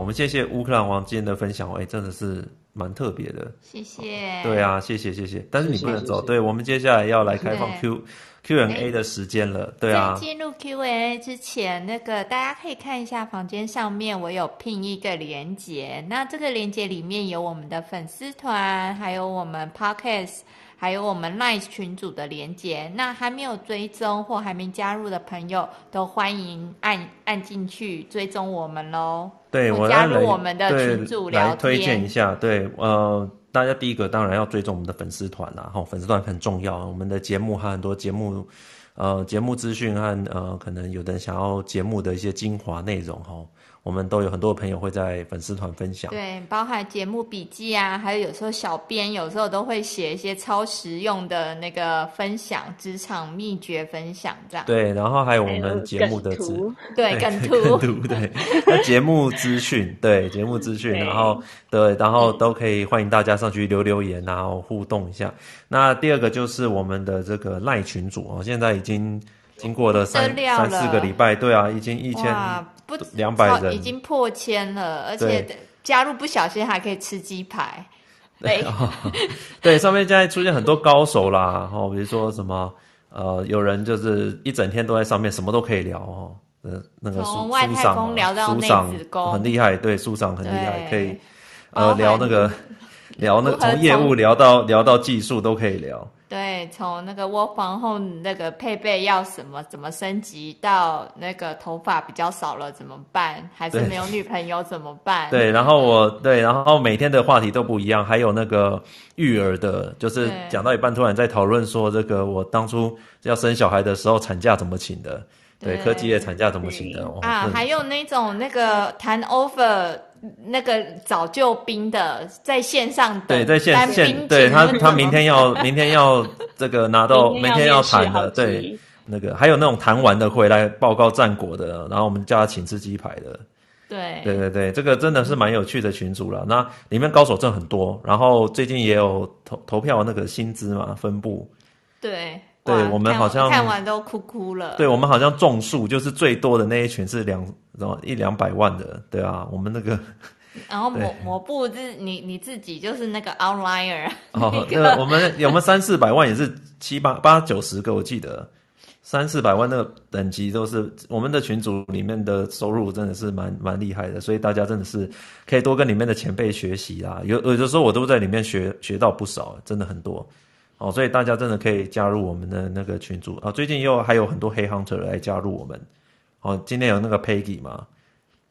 好，我们谢谢乌克兰王今天的分享，哎，真的是蛮特别的。谢谢。对啊，谢谢谢谢。但是你不能走，对，我们接下来要来开放 Q Q&A 的时间了。对啊。在进入 Q&A 之前，那个大家可以看一下房间上面，我有拼一个连接。那这个连接里面有我们的粉丝团，还有我们 Podcast。还有我们 Line 群组的连接，那还没有追踪或还没加入的朋友，都欢迎按按进去追踪我们喽。对，我加入我们的群组聊天。来推荐一下，对，呃，大家第一个当然要追踪我们的粉丝团啦，哈，粉丝团很重要。我们的节目还有很多节目，呃，节目资讯和呃，可能有的人想要节目的一些精华内容，哈。我们都有很多朋友会在粉丝团分享，对，包含节目笔记啊，还有有时候小编有时候都会写一些超实用的那个分享，职场秘诀分享这样。对，然后还有我们节目的图，对，梗图，梗图，对，那节目资讯，对，节目资讯，然后对，然后都可以欢迎大家上去留留言，然后互动一下。那第二个就是我们的这个赖群组哦，现在已经。经过了三了三四个礼拜，对啊，已经一千不两百人，已经破千了，而且加入不小心还可以吃鸡排。对，对，上面现在出现很多高手啦，哦，比如说什么呃，有人就是一整天都在上面，什么都可以聊哦。呃，那个从外太空聊到内子宫，很厉害，对，书上很厉害，可以呃聊那个 聊那个从业务聊到聊到技术都可以聊。对，从那个窝房后那个配备要什么怎么升级，到那个头发比较少了怎么办？还是没有女朋友怎么办？对，对，然后我对，然后每天的话题都不一样，还有那个育儿的，就是讲到一半突然在讨论说这个我当初要生小孩的时候产假怎么请的？对，对科技的产假怎么请的？啊，还有那种那个谈 offer。那个早就兵的在线上等，对，在线线，对他他明天要明天要这个拿到明天要谈的，对，那个还有那种谈完的回来报告战果的，然后我们叫他请吃鸡排的，对，对对对，这个真的是蛮有趣的群组了。那里面高手真很多，然后最近也有投投票那个薪资嘛分布，对，对我们好像看完都哭哭了，对我们好像众数就是最多的那一群是两。然后一两百万的，对啊，我们那个，然后抹抹布是你你自己就是那个 outlier，哦，那个我们有没有三四百万也是七八八九十个，我记得三四百万那个等级都是我们的群组里面的收入真的是蛮蛮厉害的，所以大家真的是可以多跟里面的前辈学习啦。有有的时候我都在里面学学到不少，真的很多哦，所以大家真的可以加入我们的那个群组啊。最近又还有很多黑 hunter 来加入我们。哦，今天有那个 Peggy 嘛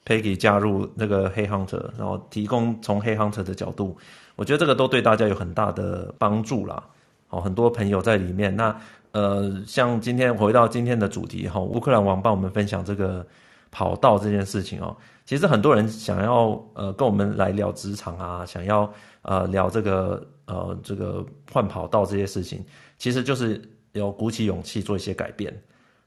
，Peggy 加入那个黑 Hunter，然后提供从黑 Hunter 的角度，我觉得这个都对大家有很大的帮助啦。哦，很多朋友在里面。那呃，像今天回到今天的主题哈，乌克兰王帮我们分享这个跑道这件事情哦。其实很多人想要呃跟我们来聊职场啊，想要呃聊这个呃这个换跑道这些事情，其实就是要鼓起勇气做一些改变。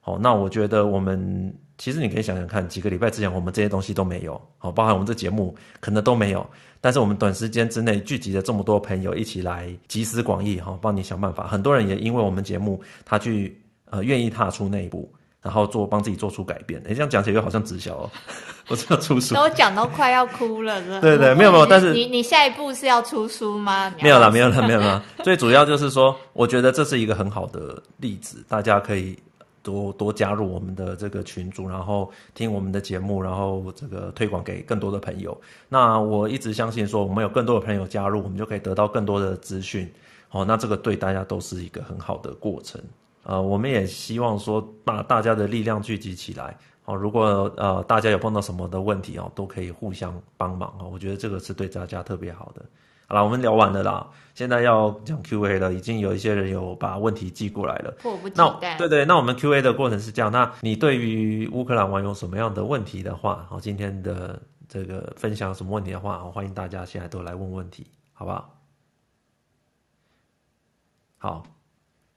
好，那我觉得我们。其实你可以想想看，几个礼拜之前我们这些东西都没有，好，包含我们这节目可能都没有，但是我们短时间之内聚集了这么多朋友一起来集思广益，哈，帮你想办法。很多人也因为我们节目，他去呃愿意踏出那一步，然后做帮自己做出改变。诶，这样讲起来又好像直销哦，我是要出书，都讲到快要哭了，对对，没有没有，但是你你下一步是要出书吗？没有啦，没有啦，没有啦。最主要就是说，我觉得这是一个很好的例子，大家可以。多多加入我们的这个群组，然后听我们的节目，然后这个推广给更多的朋友。那我一直相信说，我们有更多的朋友加入，我们就可以得到更多的资讯。哦，那这个对大家都是一个很好的过程。呃，我们也希望说，把大家的力量聚集起来。哦，如果呃大家有碰到什么的问题哦，都可以互相帮忙哦。我觉得这个是对大家特别好的。好了，我们聊完了啦。现在要讲 Q&A 了，已经有一些人有把问题寄过来了。迫不及待。那对对，那我们 Q&A 的过程是这样。那你对于乌克兰网友什么样的问题的话，好，今天的这个分享什么问题的话，欢迎大家现在都来问问题，好不好？好，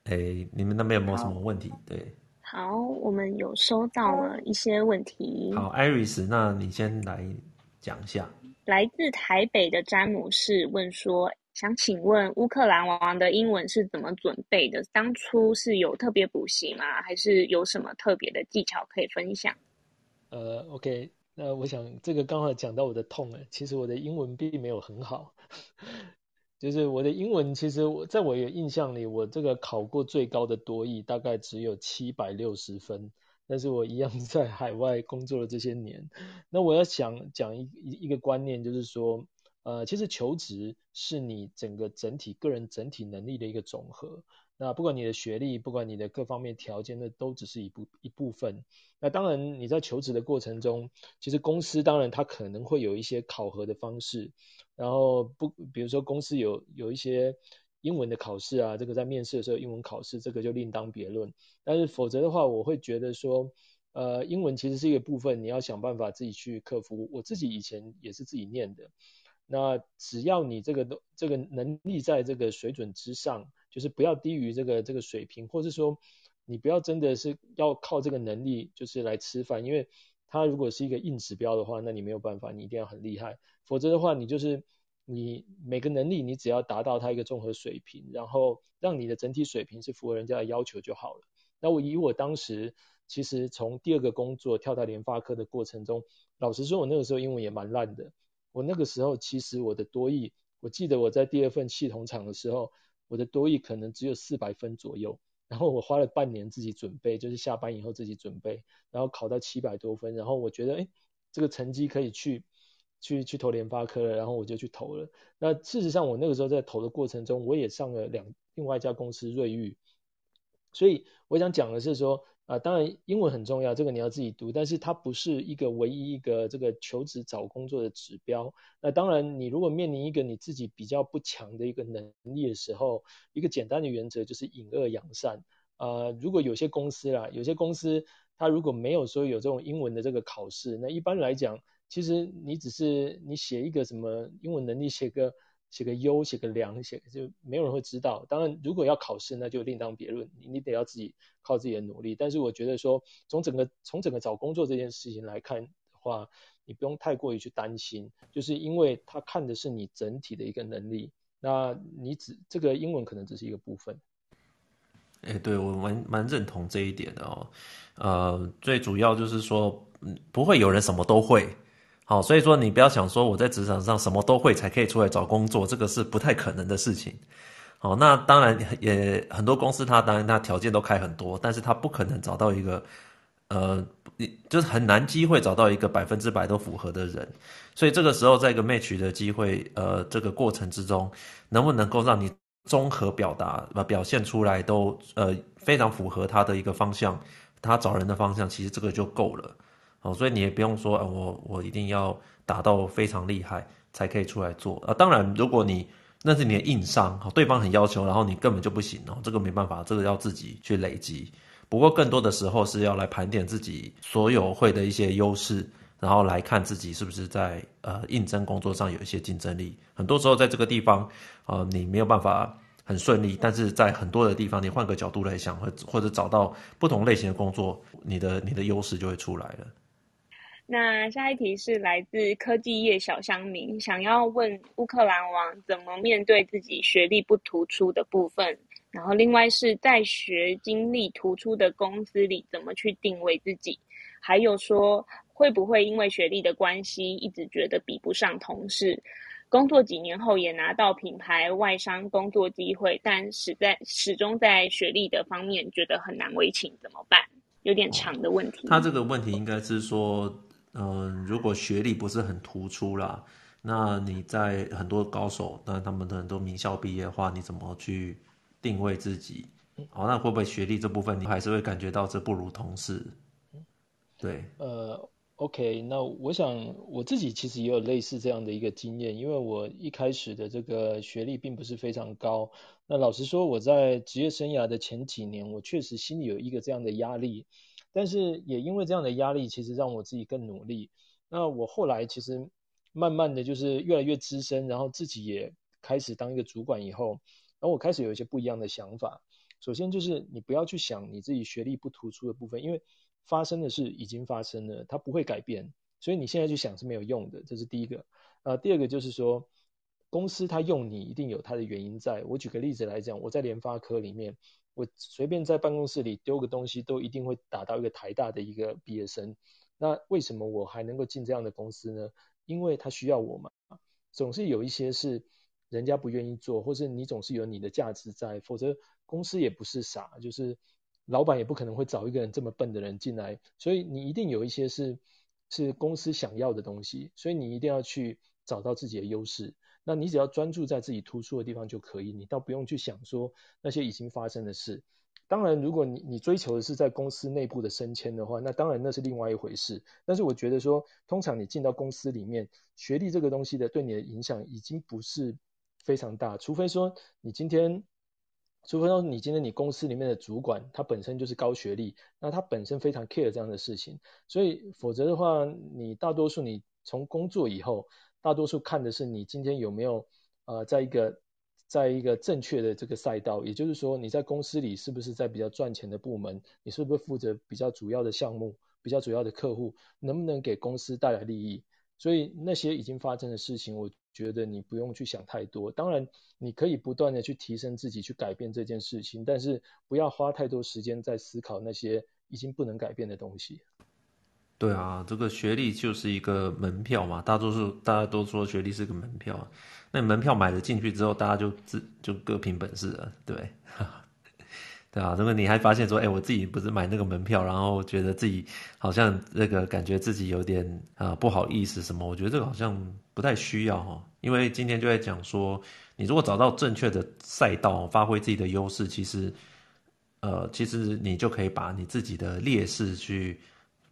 哎，你们那边有没有什么问题？对，好，我们有收到了一些问题。好，Iris，那你先来讲一下。来自台北的詹姆士问说：“想请问乌克兰王的英文是怎么准备的？当初是有特别补习吗？还是有什么特别的技巧可以分享？”呃，OK，那我想这个刚好讲到我的痛了。其实我的英文并没有很好，就是我的英文其实我在我有印象里，我这个考过最高的多益大概只有七百六十分。但是我一样在海外工作了这些年。那我要想讲一一一个观念，就是说，呃，其实求职是你整个整体个人整体能力的一个总和。那不管你的学历，不管你的各方面条件，那都只是一部一部分。那当然你在求职的过程中，其实公司当然它可能会有一些考核的方式，然后不，比如说公司有有一些英文的考试啊，这个在面试的时候英文考试，这个就另当别论。但是否则的话，我会觉得说，呃，英文其实是一个部分，你要想办法自己去克服。我自己以前也是自己念的。那只要你这个都这个能力在这个水准之上，就是不要低于这个这个水平，或是说你不要真的是要靠这个能力就是来吃饭，因为它如果是一个硬指标的话，那你没有办法，你一定要很厉害，否则的话你就是你每个能力你只要达到它一个综合水平，然后让你的整体水平是符合人家的要求就好了。那我以我当时其实从第二个工作跳到联发科的过程中，老实说，我那个时候英文也蛮烂的。我那个时候其实我的多益，我记得我在第二份系统厂的时候，我的多益可能只有四百分左右，然后我花了半年自己准备，就是下班以后自己准备，然后考到七百多分，然后我觉得哎，这个成绩可以去去去投联发科了，然后我就去投了。那事实上我那个时候在投的过程中，我也上了两另外一家公司瑞昱，所以我想讲的是说。啊，当然英文很重要，这个你要自己读，但是它不是一个唯一一个这个求职找工作的指标。那当然，你如果面临一个你自己比较不强的一个能力的时候，一个简单的原则就是隐恶扬善。啊，如果有些公司啦，有些公司它如果没有说有这种英文的这个考试，那一般来讲，其实你只是你写一个什么英文能力，写个。写个优，写个良，写就没有人会知道。当然，如果要考试，那就另当别论，你你得要自己靠自己的努力。但是我觉得说，从整个从整个找工作这件事情来看的话，你不用太过于去担心，就是因为他看的是你整体的一个能力。那你只这个英文可能只是一个部分。哎、对，我蛮蛮认同这一点的哦。呃，最主要就是说，不会有人什么都会。好，所以说你不要想说我在职场上什么都会才可以出来找工作，这个是不太可能的事情。好，那当然也很多公司它当然它条件都开很多，但是它不可能找到一个，呃，你就是很难机会找到一个百分之百都符合的人。所以这个时候在一个 match 的机会，呃，这个过程之中，能不能够让你综合表达表现出来都呃非常符合他的一个方向，他找人的方向，其实这个就够了。哦，所以你也不用说，啊、我我一定要打到非常厉害才可以出来做啊。当然，如果你那是你的硬伤，对方很要求，然后你根本就不行哦，这个没办法，这个要自己去累积。不过更多的时候是要来盘点自己所有会的一些优势，然后来看自己是不是在呃应征工作上有一些竞争力。很多时候在这个地方，呃，你没有办法很顺利，但是在很多的地方，你换个角度来想，或或者找到不同类型的工作，你的你的优势就会出来了。那下一题是来自科技业小乡民，想要问乌克兰王怎么面对自己学历不突出的部分，然后另外是在学经历突出的公司里怎么去定位自己，还有说会不会因为学历的关系一直觉得比不上同事，工作几年后也拿到品牌外商工作机会，但始在始终在学历的方面觉得很难为情，怎么办？有点长的问题。他这个问题应该是说。嗯，如果学历不是很突出啦，那你在很多高手，那他们的很多名校毕业的话，你怎么去定位自己？好，那会不会学历这部分你还是会感觉到这不如同事？对，呃，OK，那我想我自己其实也有类似这样的一个经验，因为我一开始的这个学历并不是非常高。那老实说，我在职业生涯的前几年，我确实心里有一个这样的压力。但是也因为这样的压力，其实让我自己更努力。那我后来其实慢慢的就是越来越资深，然后自己也开始当一个主管以后，然后我开始有一些不一样的想法。首先就是你不要去想你自己学历不突出的部分，因为发生的事已经发生了，它不会改变，所以你现在去想是没有用的。这是第一个。啊，第二个就是说，公司它用你一定有它的原因在。我举个例子来讲，我在联发科里面。我随便在办公室里丢个东西，都一定会打到一个台大的一个毕业生。那为什么我还能够进这样的公司呢？因为他需要我嘛。总是有一些是人家不愿意做，或是你总是有你的价值在，否则公司也不是傻，就是老板也不可能会找一个人这么笨的人进来。所以你一定有一些是是公司想要的东西，所以你一定要去找到自己的优势。那你只要专注在自己突出的地方就可以，你倒不用去想说那些已经发生的事。当然，如果你你追求的是在公司内部的升迁的话，那当然那是另外一回事。但是我觉得说，通常你进到公司里面，学历这个东西的对你的影响已经不是非常大，除非说你今天，除非说你今天你公司里面的主管他本身就是高学历，那他本身非常 care 这样的事情，所以否则的话，你大多数你从工作以后，大多数看的是你今天有没有呃在一个。在一个正确的这个赛道，也就是说，你在公司里是不是在比较赚钱的部门？你是不是负责比较主要的项目、比较主要的客户？能不能给公司带来利益？所以那些已经发生的事情，我觉得你不用去想太多。当然，你可以不断的去提升自己，去改变这件事情，但是不要花太多时间在思考那些已经不能改变的东西。对啊，这个学历就是一个门票嘛，大多数大家都说学历是个门票，那门票买了进去之后，大家就自就各凭本事了，对，对啊，如果你还发现说，哎，我自己不是买那个门票，然后觉得自己好像那个感觉自己有点啊、不好意思什么，我觉得这个好像不太需要哈，因为今天就在讲说，你如果找到正确的赛道，发挥自己的优势，其实呃，其实你就可以把你自己的劣势去。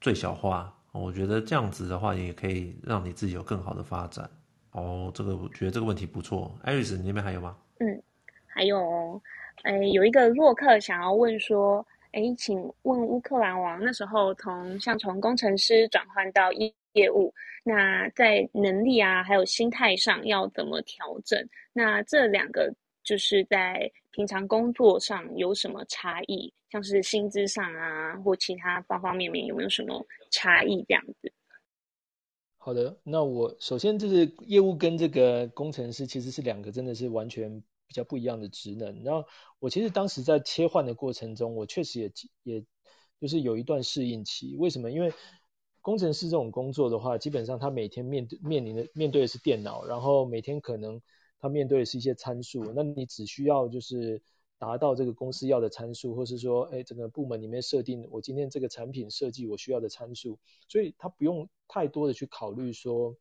最小化，我觉得这样子的话，也可以让你自己有更好的发展。哦，这个我觉得这个问题不错。艾瑞斯，你那边还有吗？嗯，还有哦，哎，有一个洛克想要问说，哎，请问乌克兰王那时候从像从工程师转换到业业务，那在能力啊，还有心态上要怎么调整？那这两个就是在平常工作上有什么差异？像是薪资上啊，或其他方方面面有没有什么差异这样子？好的，那我首先就是业务跟这个工程师其实是两个真的是完全比较不一样的职能。然后我其实当时在切换的过程中，我确实也也就是有一段适应期。为什么？因为工程师这种工作的话，基本上他每天面对面临的面对的是电脑，然后每天可能他面对的是一些参数，那你只需要就是。达到这个公司要的参数，或是说，哎，整个部门里面设定我今天这个产品设计我需要的参数，所以他不用太多的去考虑说，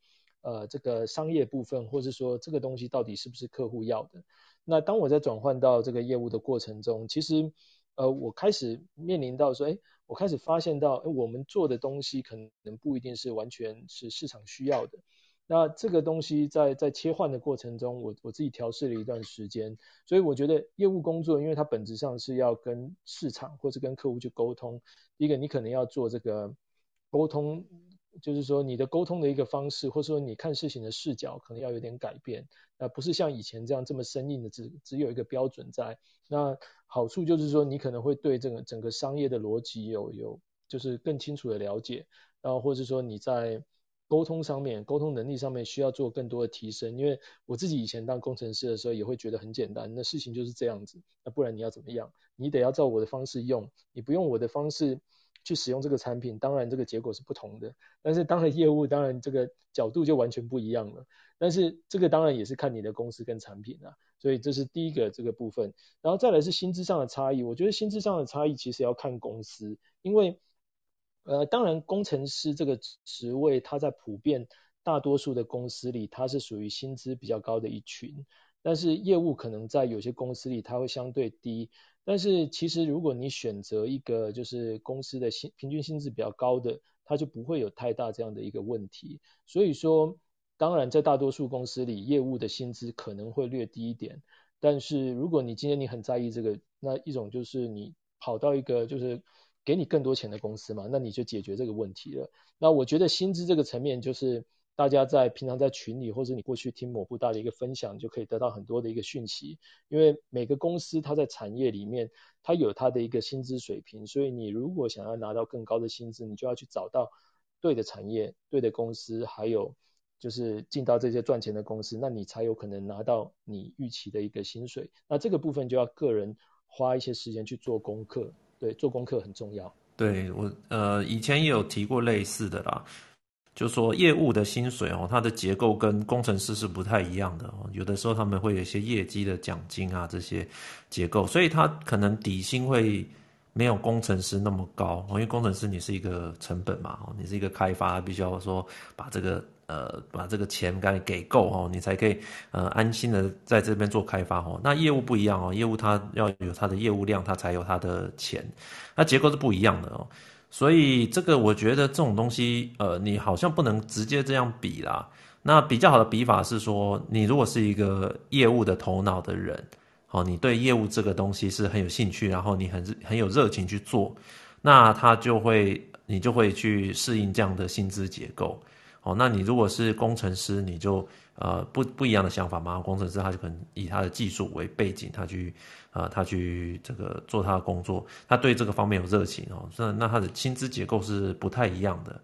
呃，这个商业部分，或是说这个东西到底是不是客户要的。那当我在转换到这个业务的过程中，其实，呃，我开始面临到说，哎，我开始发现到，哎，我们做的东西可能不一定是完全是市场需要的。那这个东西在在切换的过程中，我我自己调试了一段时间，所以我觉得业务工作，因为它本质上是要跟市场或是跟客户去沟通。第一个，你可能要做这个沟通，就是说你的沟通的一个方式，或者说你看事情的视角，可能要有点改变。那不是像以前这样这么生硬的，只只有一个标准在。那好处就是说，你可能会对这个整个商业的逻辑有有就是更清楚的了解，然后或者说你在。沟通上面，沟通能力上面需要做更多的提升，因为我自己以前当工程师的时候也会觉得很简单，那事情就是这样子，那不然你要怎么样？你得要照我的方式用，你不用我的方式去使用这个产品，当然这个结果是不同的。但是当然业务，当然这个角度就完全不一样了。但是这个当然也是看你的公司跟产品啊，所以这是第一个这个部分。然后再来是薪资上的差异，我觉得薪资上的差异其实要看公司，因为。呃，当然，工程师这个职位，它在普遍大多数的公司里，它是属于薪资比较高的一群。但是业务可能在有些公司里，它会相对低。但是其实如果你选择一个就是公司的薪平均薪资比较高的，它就不会有太大这样的一个问题。所以说，当然在大多数公司里，业务的薪资可能会略低一点。但是如果你今天你很在意这个，那一种就是你跑到一个就是。给你更多钱的公司嘛，那你就解决这个问题了。那我觉得薪资这个层面，就是大家在平常在群里，或者你过去听某部大的一个分享，就可以得到很多的一个讯息。因为每个公司它在产业里面，它有它的一个薪资水平，所以你如果想要拿到更高的薪资，你就要去找到对的产业、对的公司，还有就是进到这些赚钱的公司，那你才有可能拿到你预期的一个薪水。那这个部分就要个人花一些时间去做功课。对，做功课很重要。对我呃以前也有提过类似的啦，就说业务的薪水哦，它的结构跟工程师是不太一样的哦。有的时候他们会有一些业绩的奖金啊这些结构，所以他可能底薪会没有工程师那么高，因为工程师你是一个成本嘛，你是一个开发，必须要说把这个。呃，把这个钱该给够哦，你才可以呃安心的在这边做开发哦。那业务不一样哦，业务它要有它的业务量，它才有它的钱，那结构是不一样的哦。所以这个我觉得这种东西，呃，你好像不能直接这样比啦。那比较好的比法是说，你如果是一个业务的头脑的人，哦，你对业务这个东西是很有兴趣，然后你很很有热情去做，那他就会你就会去适应这样的薪资结构。哦，那你如果是工程师，你就呃不不一样的想法嘛。工程师他就可能以他的技术为背景，他去呃他去这个做他的工作，他对这个方面有热情哦。那那他的薪资结构是不太一样的。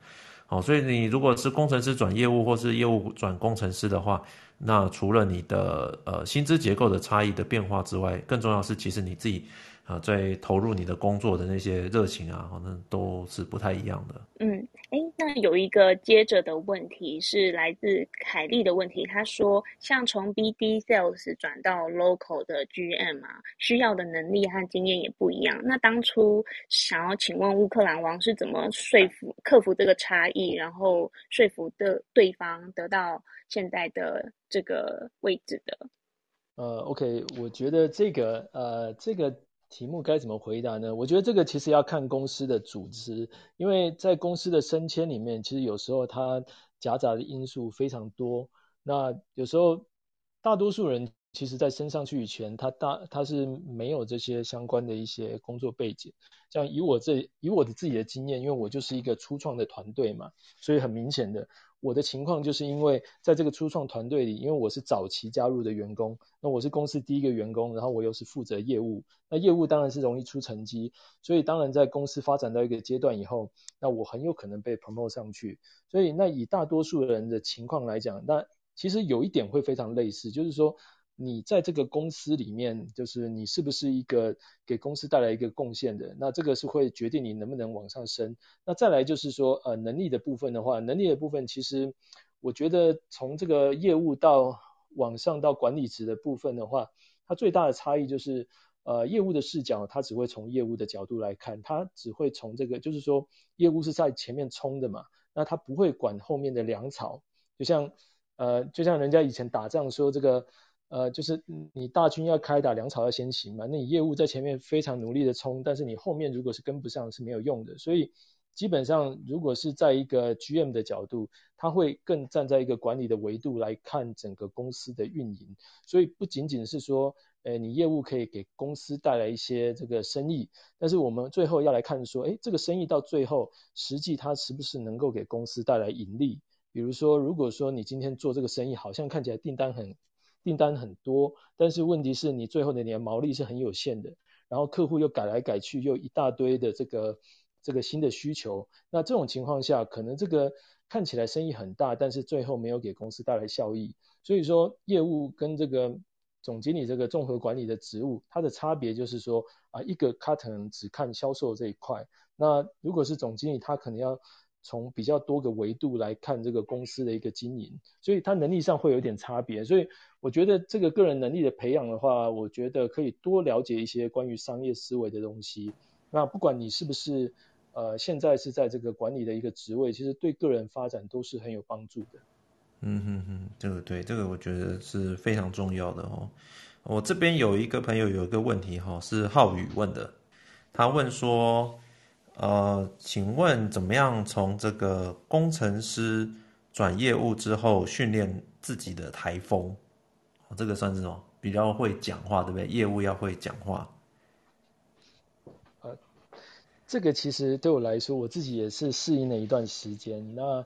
哦，所以你如果是工程师转业务，或是业务转工程师的话，那除了你的呃薪资结构的差异的变化之外，更重要是其实你自己。啊，在投入你的工作的那些热情啊，可能都是不太一样的。嗯，哎，那有一个接着的问题是来自凯丽的问题，他说，像从 BD Sales 转到 Local 的 GM 啊，需要的能力和经验也不一样。那当初想要请问乌克兰王是怎么说服、克服这个差异，然后说服的对方得到现在的这个位置的？呃，OK，我觉得这个，呃，这个。题目该怎么回答呢？我觉得这个其实要看公司的组织，因为在公司的升迁里面，其实有时候它夹杂的因素非常多。那有时候大多数人其实在升上去以前，他大他是没有这些相关的一些工作背景。像以我这以我的自己的经验，因为我就是一个初创的团队嘛，所以很明显的。我的情况就是因为在这个初创团队里，因为我是早期加入的员工，那我是公司第一个员工，然后我又是负责业务，那业务当然是容易出成绩，所以当然在公司发展到一个阶段以后，那我很有可能被 promote 上去。所以那以大多数人的情况来讲，那其实有一点会非常类似，就是说。你在这个公司里面，就是你是不是一个给公司带来一个贡献的？那这个是会决定你能不能往上升。那再来就是说，呃，能力的部分的话，能力的部分其实我觉得从这个业务到往上到管理职的部分的话，它最大的差异就是，呃，业务的视角它只会从业务的角度来看，它只会从这个，就是说业务是在前面冲的嘛，那它不会管后面的粮草，就像呃，就像人家以前打仗说这个。呃，就是你大军要开打，粮草要先行嘛。那你业务在前面非常努力的冲，但是你后面如果是跟不上是没有用的。所以基本上，如果是在一个 GM 的角度，他会更站在一个管理的维度来看整个公司的运营。所以不仅仅是说，呃，你业务可以给公司带来一些这个生意，但是我们最后要来看说，诶，这个生意到最后实际它是不是能够给公司带来盈利？比如说，如果说你今天做这个生意，好像看起来订单很。订单很多，但是问题是你最后的你的毛利是很有限的，然后客户又改来改去，又一大堆的这个这个新的需求，那这种情况下，可能这个看起来生意很大，但是最后没有给公司带来效益。所以说，业务跟这个总经理这个综合管理的职务，它的差别就是说啊，一个他可能只看销售这一块，那如果是总经理，他可能要。从比较多个维度来看这个公司的一个经营，所以他能力上会有点差别。所以我觉得这个个人能力的培养的话，我觉得可以多了解一些关于商业思维的东西。那不管你是不是呃现在是在这个管理的一个职位，其实对个人发展都是很有帮助的。嗯哼哼，这个对，这个我觉得是非常重要的哦。我这边有一个朋友有一个问题哈，是浩宇问的，他问说。呃，请问怎么样从这个工程师转业务之后训练自己的台风？这个算是什么？比较会讲话，对不对？业务要会讲话。呃，这个其实对我来说，我自己也是适应了一段时间。那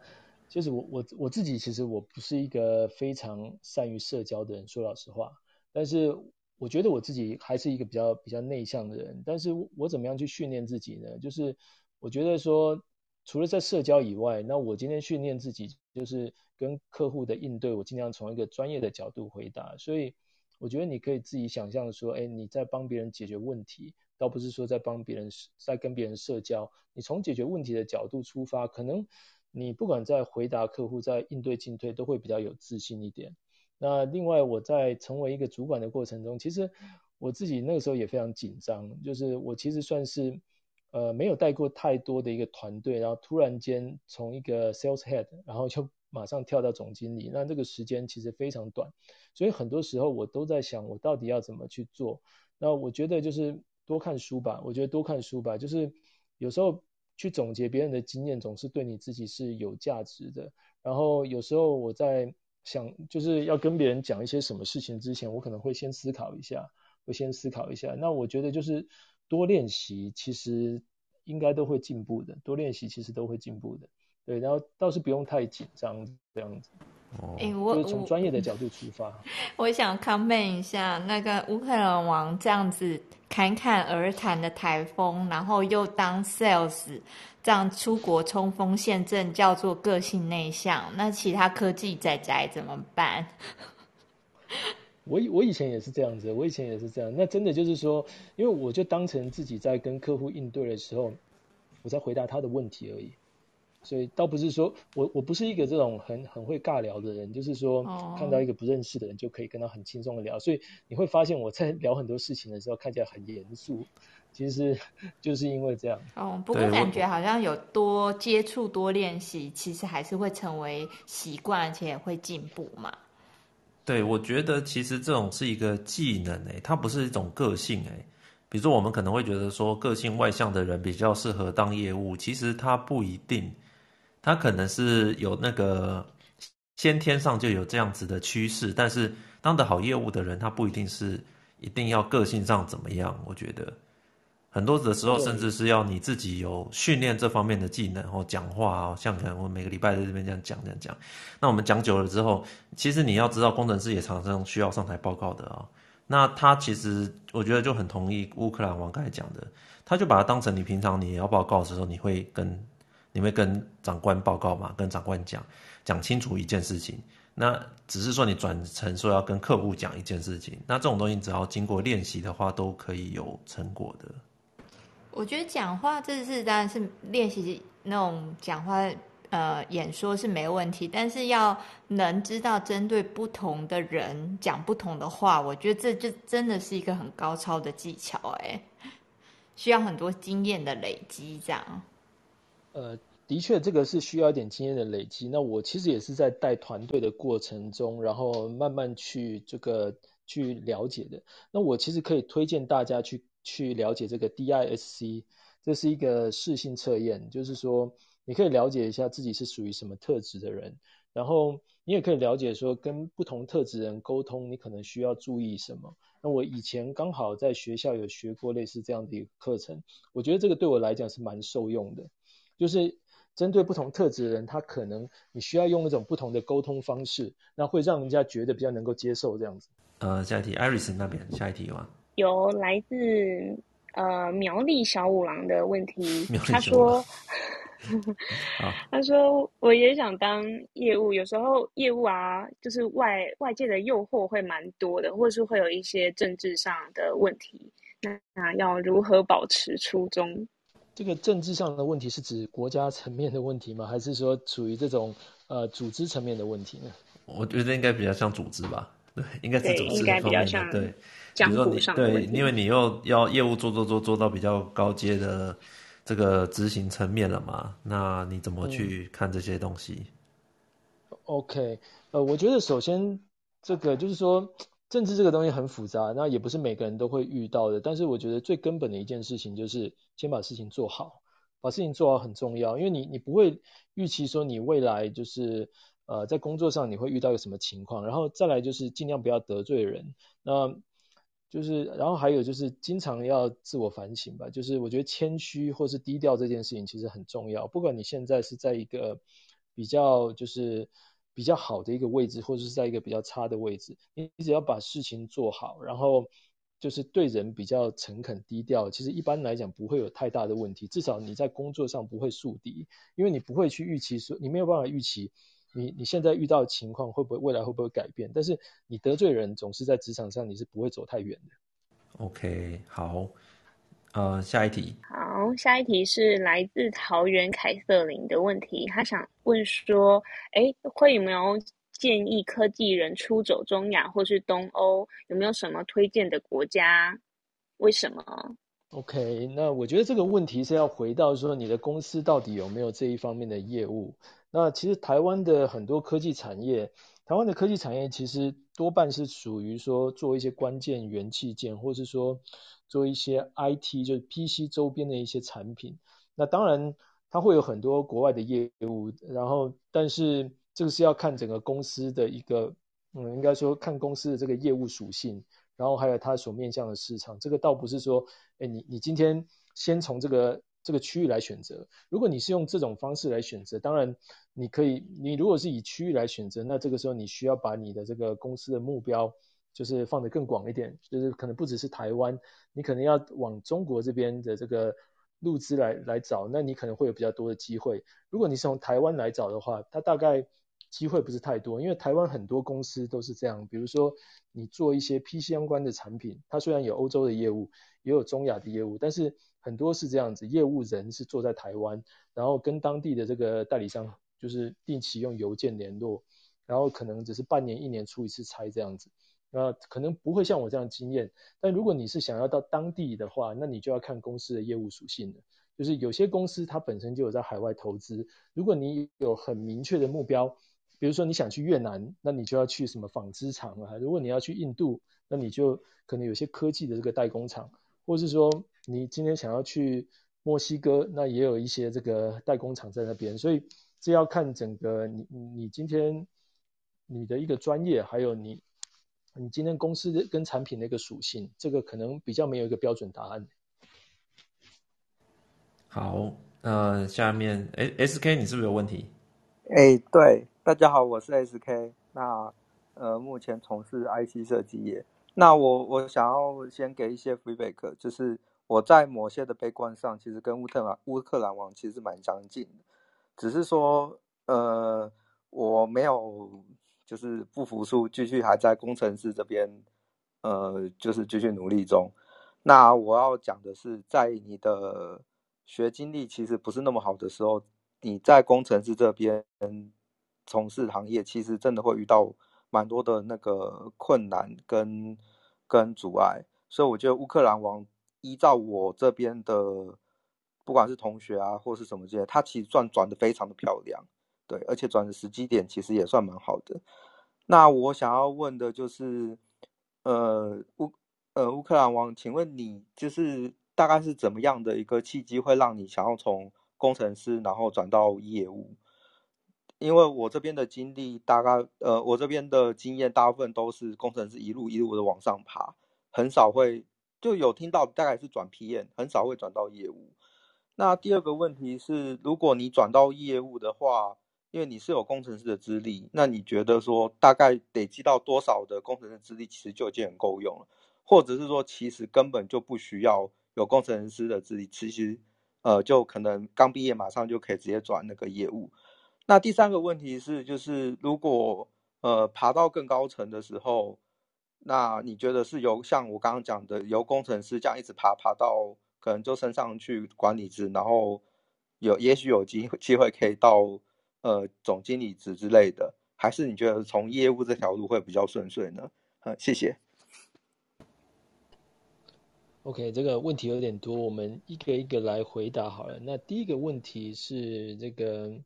就是我我我自己其实我不是一个非常善于社交的人，说老实话，但是。我觉得我自己还是一个比较比较内向的人，但是我怎么样去训练自己呢？就是我觉得说，除了在社交以外，那我今天训练自己，就是跟客户的应对，我尽量从一个专业的角度回答。所以我觉得你可以自己想象说，哎，你在帮别人解决问题，倒不是说在帮别人在跟别人社交。你从解决问题的角度出发，可能你不管在回答客户，在应对进退，都会比较有自信一点。那另外，我在成为一个主管的过程中，其实我自己那个时候也非常紧张，就是我其实算是呃没有带过太多的一个团队，然后突然间从一个 sales head，然后就马上跳到总经理，那这个时间其实非常短，所以很多时候我都在想，我到底要怎么去做。那我觉得就是多看书吧，我觉得多看书吧，就是有时候去总结别人的经验，总是对你自己是有价值的。然后有时候我在。想就是要跟别人讲一些什么事情之前，我可能会先思考一下，会先思考一下。那我觉得就是多练习，其实应该都会进步的。多练习其实都会进步的。对，然后倒是不用太紧张这样子。哦，就是从专业的角度出发。我，我想 comment 一下那个乌克兰王这样子侃侃而谈的台风，然后又当 sales。这样出国冲锋陷阵叫做个性内向，那其他科技仔仔怎么办？我以我以前也是这样子，我以前也是这样。那真的就是说，因为我就当成自己在跟客户应对的时候，我在回答他的问题而已。所以倒不是说我我不是一个这种很很会尬聊的人，就是说看到一个不认识的人就可以跟他很轻松的聊。所以你会发现我在聊很多事情的时候看起来很严肃。其实 就是因为这样。哦，不过感觉好像有多接触、多练习，其实还是会成为习惯，而且也会进步嘛。对，我觉得其实这种是一个技能诶，它不是一种个性诶。比如说，我们可能会觉得说，个性外向的人比较适合当业务，其实他不一定，他可能是有那个先天上就有这样子的趋势，但是当得好业务的人，他不一定是一定要个性上怎么样，我觉得。很多的时候，甚至是要你自己有训练这方面的技能，哦，讲话啊，像可能我每个礼拜在这边这样讲这样讲。那我们讲久了之后，其实你要知道，工程师也常常需要上台报告的啊、哦。那他其实我觉得就很同意乌克兰王刚才讲的，他就把它当成你平常你要报告的时候，你会跟你会跟长官报告嘛，跟长官讲讲清楚一件事情。那只是说你转成说要跟客户讲一件事情，那这种东西只要经过练习的话，都可以有成果的。我觉得讲话这是当然是练习那种讲话，呃，演说是没问题，但是要能知道针对不同的人讲不同的话，我觉得这就真的是一个很高超的技巧，哎，需要很多经验的累积，这样。呃，的确，这个是需要一点经验的累积。那我其实也是在带团队的过程中，然后慢慢去这个去了解的。那我其实可以推荐大家去。去了解这个 DISC，这是一个试性测验，就是说你可以了解一下自己是属于什么特质的人，然后你也可以了解说跟不同特质人沟通，你可能需要注意什么。那我以前刚好在学校有学过类似这样的一个课程，我觉得这个对我来讲是蛮受用的，就是针对不同特质的人，他可能你需要用一种不同的沟通方式，那会让人家觉得比较能够接受这样子。呃，下一题，Iris 那边下一题有吗？有来自呃苗栗小五郎的问题，他说，他说我也想当业务，有时候业务啊，就是外外界的诱惑会蛮多的，或者是会有一些政治上的问题，那那要如何保持初衷？这个政治上的问题是指国家层面的问题吗？还是说处于这种呃组织层面的问题呢？我觉得应该比较像组织吧，对，应该是组织方面的，对。比如说你对，因为你又要业务做做做做到比较高阶的这个执行层面了嘛，那你怎么去看这些东西？嗯，OK，呃，我觉得首先这个就是说政治这个东西很复杂，那也不是每个人都会遇到的。但是我觉得最根本的一件事情就是先把事情做好，把事情做好很重要，因为你你不会预期说你未来就是呃在工作上你会遇到一个什么情况，然后再来就是尽量不要得罪人。那就是，然后还有就是，经常要自我反省吧。就是我觉得谦虚或是低调这件事情其实很重要。不管你现在是在一个比较就是比较好的一个位置，或者是在一个比较差的位置，你只要把事情做好，然后就是对人比较诚恳低调，其实一般来讲不会有太大的问题。至少你在工作上不会树敌，因为你不会去预期说，你没有办法预期你你现在遇到的情况会不会未来会不会改变？但是你得罪人总是在职场上你是不会走太远的。OK，好，呃，下一题。好，下一题是来自桃园凯瑟琳的问题，他想问说，哎，会有没有建议科技人出走中亚或是东欧？有没有什么推荐的国家？为什么？OK，那我觉得这个问题是要回到说，你的公司到底有没有这一方面的业务？那其实台湾的很多科技产业，台湾的科技产业其实多半是属于说做一些关键元器件，或是说做一些 IT，就是 PC 周边的一些产品。那当然它会有很多国外的业务，然后但是这个是要看整个公司的一个，嗯，应该说看公司的这个业务属性。然后还有它所面向的市场，这个倒不是说，哎，你你今天先从这个这个区域来选择。如果你是用这种方式来选择，当然你可以，你如果是以区域来选择，那这个时候你需要把你的这个公司的目标就是放得更广一点，就是可能不只是台湾，你可能要往中国这边的这个路资来来找，那你可能会有比较多的机会。如果你是从台湾来找的话，它大概。机会不是太多，因为台湾很多公司都是这样。比如说，你做一些 P 相关的产品，它虽然有欧洲的业务，也有中亚的业务，但是很多是这样子，业务人是坐在台湾，然后跟当地的这个代理商就是定期用邮件联络，然后可能只是半年、一年出一次差这样子，那可能不会像我这样经验。但如果你是想要到当地的话，那你就要看公司的业务属性了。就是有些公司它本身就有在海外投资，如果你有很明确的目标。比如说你想去越南，那你就要去什么纺织厂啊？如果你要去印度，那你就可能有些科技的这个代工厂，或是说你今天想要去墨西哥，那也有一些这个代工厂在那边。所以这要看整个你你今天你的一个专业，还有你你今天公司的跟产品的一个属性，这个可能比较没有一个标准答案。好，那，下面 S，SK 你是不是有问题？哎，对。大家好，我是 SK。那呃，目前从事 IC 设计业。那我我想要先给一些 feedback，就是我在某些的悲观上，其实跟乌特兰乌克兰王其实蛮相近的，只是说呃，我没有就是不服输，继续还在工程师这边，呃，就是继续努力中。那我要讲的是，在你的学经历其实不是那么好的时候，你在工程师这边。从事行业其实真的会遇到蛮多的那个困难跟跟阻碍，所以我觉得乌克兰王依照我这边的，不管是同学啊或是什么这些，他其实算转的非常的漂亮，对，而且转的时机点其实也算蛮好的。那我想要问的就是，呃乌呃乌克兰王，请问你就是大概是怎么样的一个契机会让你想要从工程师然后转到业务？因为我这边的经历大概，呃，我这边的经验大部分都是工程师一路一路的往上爬，很少会就有听到大概是转 PM，很少会转到业务。那第二个问题是，如果你转到业务的话，因为你是有工程师的资历，那你觉得说大概累积到多少的工程师资历，其实就已经很够用了，或者是说其实根本就不需要有工程师的资历，其实呃就可能刚毕业马上就可以直接转那个业务。那第三个问题是，就是如果呃爬到更高层的时候，那你觉得是由像我刚刚讲的，由工程师这样一直爬爬到可能就升上去管理职，然后有也许有机机会可以到呃总经理职之类的，还是你觉得从业务这条路会比较顺遂呢？嗯，谢谢。OK，这个问题有点多，我们一个一个来回答好了。那第一个问题是这个。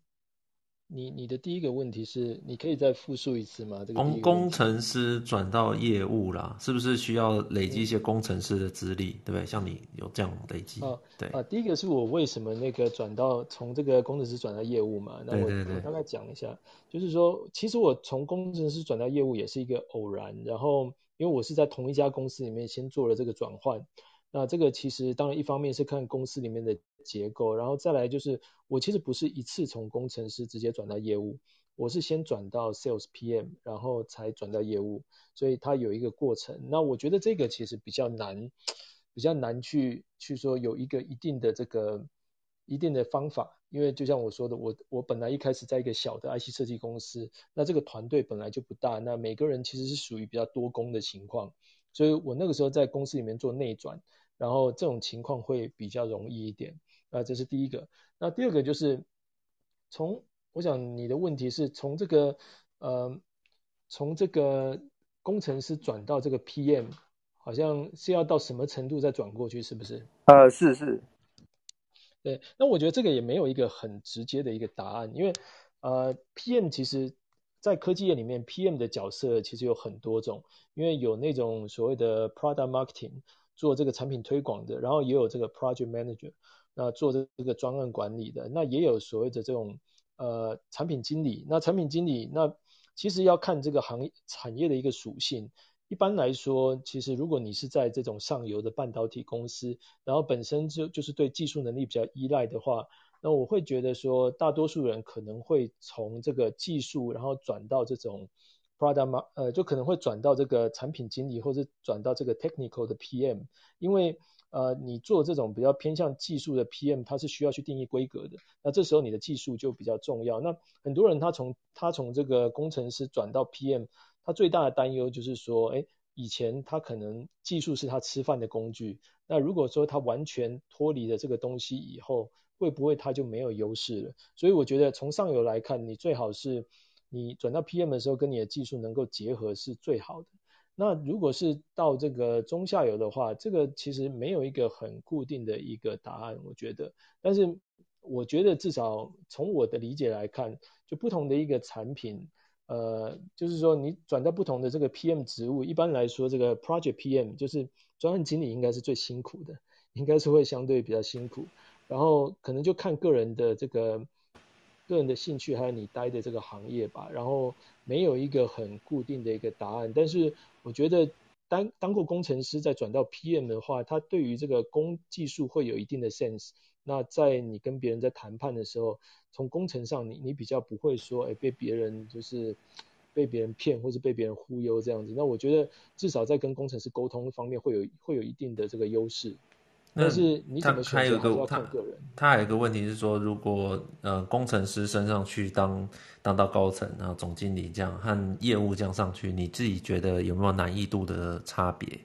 你你的第一个问题是，你可以再复述一次吗？这个工工程师转到业务啦，是不是需要累积一些工程师的资历，对不对？像你有这样累积？啊，对啊，第一个是我为什么那个转到从这个工程师转到业务嘛？那我对对对，我大概讲一下，就是说，其实我从工程师转到业务也是一个偶然，然后因为我是在同一家公司里面先做了这个转换。那这个其实当然一方面是看公司里面的结构，然后再来就是我其实不是一次从工程师直接转到业务，我是先转到 Sales PM，然后才转到业务，所以它有一个过程。那我觉得这个其实比较难，比较难去去说有一个一定的这个一定的方法，因为就像我说的，我我本来一开始在一个小的 IC 设计公司，那这个团队本来就不大，那每个人其实是属于比较多工的情况，所以我那个时候在公司里面做内转，然后这种情况会比较容易一点。那这是第一个。那第二个就是从，我想你的问题是从这个呃，从这个工程师转到这个 PM。好像是要到什么程度再转过去，是不是？呃，是是。对，那我觉得这个也没有一个很直接的一个答案，因为呃，PM 其实，在科技业里面，PM 的角色其实有很多种，因为有那种所谓的 Product Marketing 做这个产品推广的，然后也有这个 Project Manager，那做这个专案管理的，那也有所谓的这种呃产品经理，那产品经理那其实要看这个行业产业的一个属性。一般来说，其实如果你是在这种上游的半导体公司，然后本身就就是对技术能力比较依赖的话，那我会觉得说，大多数人可能会从这个技术，然后转到这种 product，呃，就可能会转到这个产品经理，或者转到这个 technical 的 PM，因为呃，你做这种比较偏向技术的 PM，它是需要去定义规格的，那这时候你的技术就比较重要。那很多人他从他从这个工程师转到 PM。他最大的担忧就是说，哎，以前他可能技术是他吃饭的工具，那如果说他完全脱离了这个东西以后，会不会他就没有优势了？所以我觉得从上游来看，你最好是你转到 PM 的时候，跟你的技术能够结合是最好的。那如果是到这个中下游的话，这个其实没有一个很固定的一个答案，我觉得。但是我觉得至少从我的理解来看，就不同的一个产品。呃，就是说你转到不同的这个 PM 职务，一般来说，这个 Project PM 就是专案经理，应该是最辛苦的，应该是会相对比较辛苦。然后可能就看个人的这个个人的兴趣，还有你待的这个行业吧。然后没有一个很固定的一个答案，但是我觉得当当过工程师再转到 PM 的话，他对于这个工技术会有一定的 sense。那在你跟别人在谈判的时候，从工程上你你比较不会说，哎，被别人就是被别人骗或者被别人忽悠这样子。那我觉得至少在跟工程师沟通方面会有会有一定的这个优势。但是你怎么选择还是要看个人。他还有一个问题是说，如果呃工程师升上去当当到高层，然后总经理这样和业务这样上去，你自己觉得有没有难易度的差别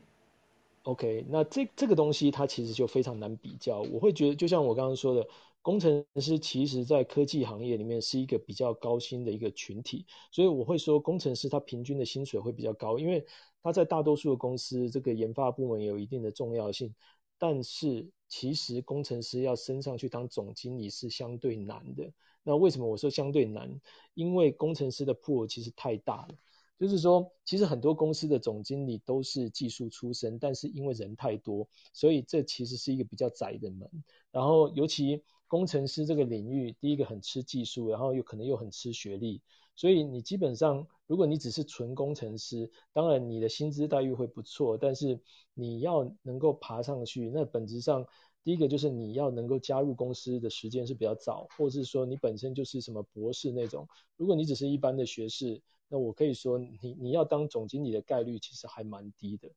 ？OK，那这这个东西它其实就非常难比较。我会觉得，就像我刚刚说的，工程师其实在科技行业里面是一个比较高薪的一个群体，所以我会说工程师他平均的薪水会比较高，因为他在大多数的公司这个研发部门有一定的重要性。但是其实工程师要升上去当总经理是相对难的。那为什么我说相对难？因为工程师的 pool 其实太大了。就是说，其实很多公司的总经理都是技术出身，但是因为人太多，所以这其实是一个比较窄的门。然后，尤其工程师这个领域，第一个很吃技术，然后又可能又很吃学历，所以你基本上，如果你只是纯工程师，当然你的薪资待遇会不错，但是你要能够爬上去，那本质上第一个就是你要能够加入公司的时间是比较早，或者是说你本身就是什么博士那种。如果你只是一般的学士，那我可以说你，你要当总经理的概率其实还蛮低的。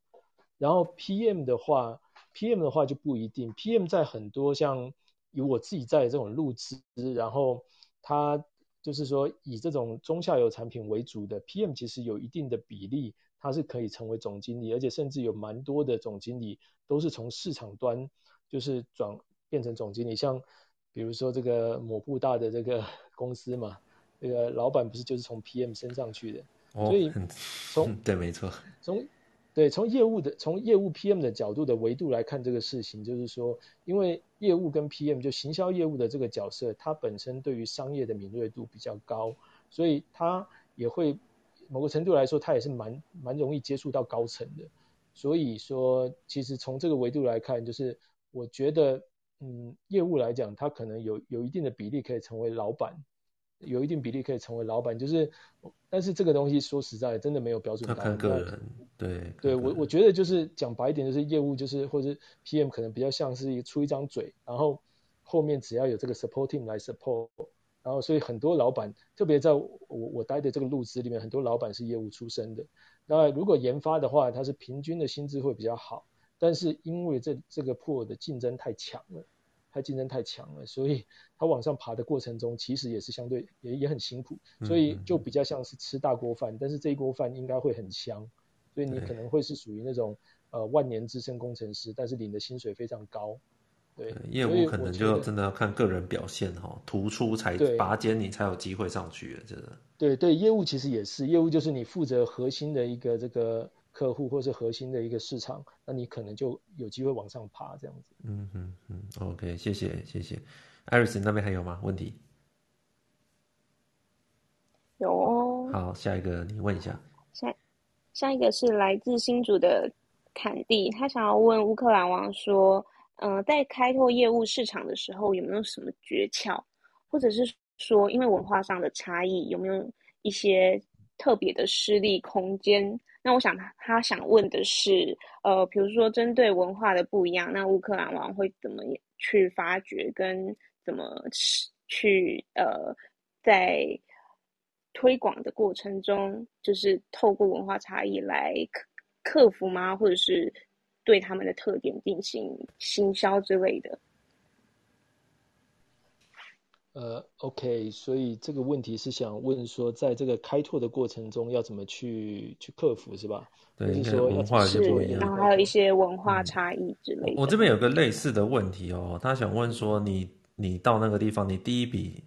然后 PM 的话，PM 的话就不一定。PM 在很多像有我自己在这种路资，然后他就是说以这种中下游产品为主的 PM，其实有一定的比例，它是可以成为总经理，而且甚至有蛮多的总经理都是从市场端就是转变成总经理。像比如说这个某布大的这个 公司嘛。这个老板不是就是从 PM 升上去的，哦、所以从对没错，从对从业务的从业务 PM 的角度的维度来看这个事情，就是说，因为业务跟 PM 就行销业务的这个角色，它本身对于商业的敏锐度比较高，所以它也会某个程度来说，它也是蛮蛮容易接触到高层的。所以说，其实从这个维度来看，就是我觉得，嗯，业务来讲，它可能有有一定的比例可以成为老板。有一定比例可以成为老板，就是，但是这个东西说实在，真的没有标准答案。看个人，对，对我我觉得就是讲白一点，就是业务就是或者是 PM 可能比较像是一出一张嘴，然后后面只要有这个 support team 来 support，然后所以很多老板，特别在我我待的这个路子里面，很多老板是业务出身的。那如果研发的话，它是平均的薪资会比较好，但是因为这这个 pool 的竞争太强了。它竞争太强了，所以它往上爬的过程中，其实也是相对也也很辛苦，所以就比较像是吃大锅饭，但是这一锅饭应该会很香，所以你可能会是属于那种呃万年资深工程师，但是领的薪水非常高。对，业务可能就真的要看个人表现哈，突出才拔尖，你才有机会上去。真的。对对，业务其实也是，业务就是你负责核心的一个这个客户，或是核心的一个市场，那你可能就有机会往上爬这样子。嗯嗯嗯，OK，谢谢谢谢。Iris 那边还有吗？问题？有哦。好，下一个你问一下。下下一个是来自新竹的坎蒂，他想要问乌克兰王说。呃，在开拓业务市场的时候，有没有什么诀窍，或者是说，因为文化上的差异，有没有一些特别的施力空间？那我想他他想问的是，呃，比如说针对文化的不一样，那乌克兰王会怎么去发掘，跟怎么去呃，在推广的过程中，就是透过文化差异来克克服吗？或者是？对他们的特点进行行销之类的。呃，OK，所以这个问题是想问说，在这个开拓的过程中要怎么去去克服，是吧？对，应该文化是不一样，然后还有一些文化差异之类的。嗯，我这边有个类似的问题哦，他想问说你，你你到那个地方，你第一笔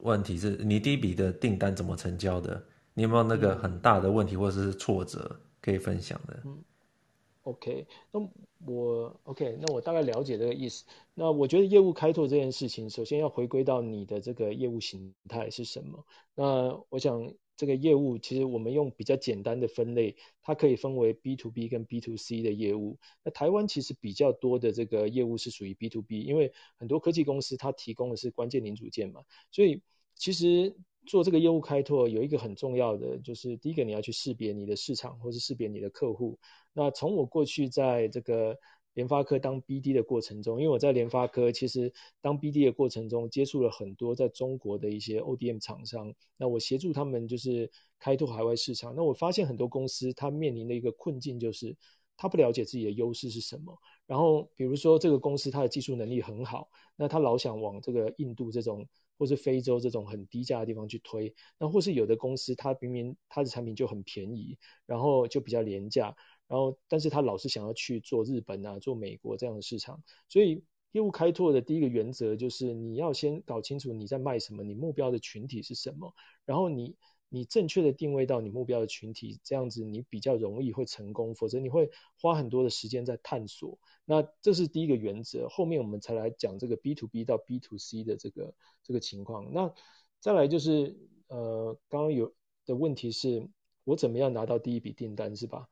问题是你第一笔的订单怎么成交的？你有没有那个很大的问题或者是挫折可以分享的？嗯 OK，那我 OK，那我大概了解这个意思。那我觉得业务开拓这件事情，首先要回归到你的这个业务形态是什么。那我想这个业务其实我们用比较简单的分类，它可以分为 B to B 跟 B to C 的业务。那台湾其实比较多的这个业务是属于 B to B，因为很多科技公司它提供的是关键零组件嘛，所以其实。做这个业务开拓有一个很重要的，就是第一个你要去识别你的市场，或是识别你的客户。那从我过去在这个联发科当 BD 的过程中，因为我在联发科其实当 BD 的过程中接触了很多在中国的一些 ODM 厂商，那我协助他们就是开拓海外市场。那我发现很多公司它面临的一个困境就是，他不了解自己的优势是什么。然后比如说这个公司它的技术能力很好，那他老想往这个印度这种。或是非洲这种很低价的地方去推，那或是有的公司它明明它的产品就很便宜，然后就比较廉价，然后但是他老是想要去做日本啊、做美国这样的市场，所以业务开拓的第一个原则就是你要先搞清楚你在卖什么，你目标的群体是什么，然后你。你正确的定位到你目标的群体，这样子你比较容易会成功，否则你会花很多的时间在探索。那这是第一个原则，后面我们才来讲这个 B to B 到 B to C 的这个这个情况。那再来就是呃，刚刚有的问题是我怎么样拿到第一笔订单是吧？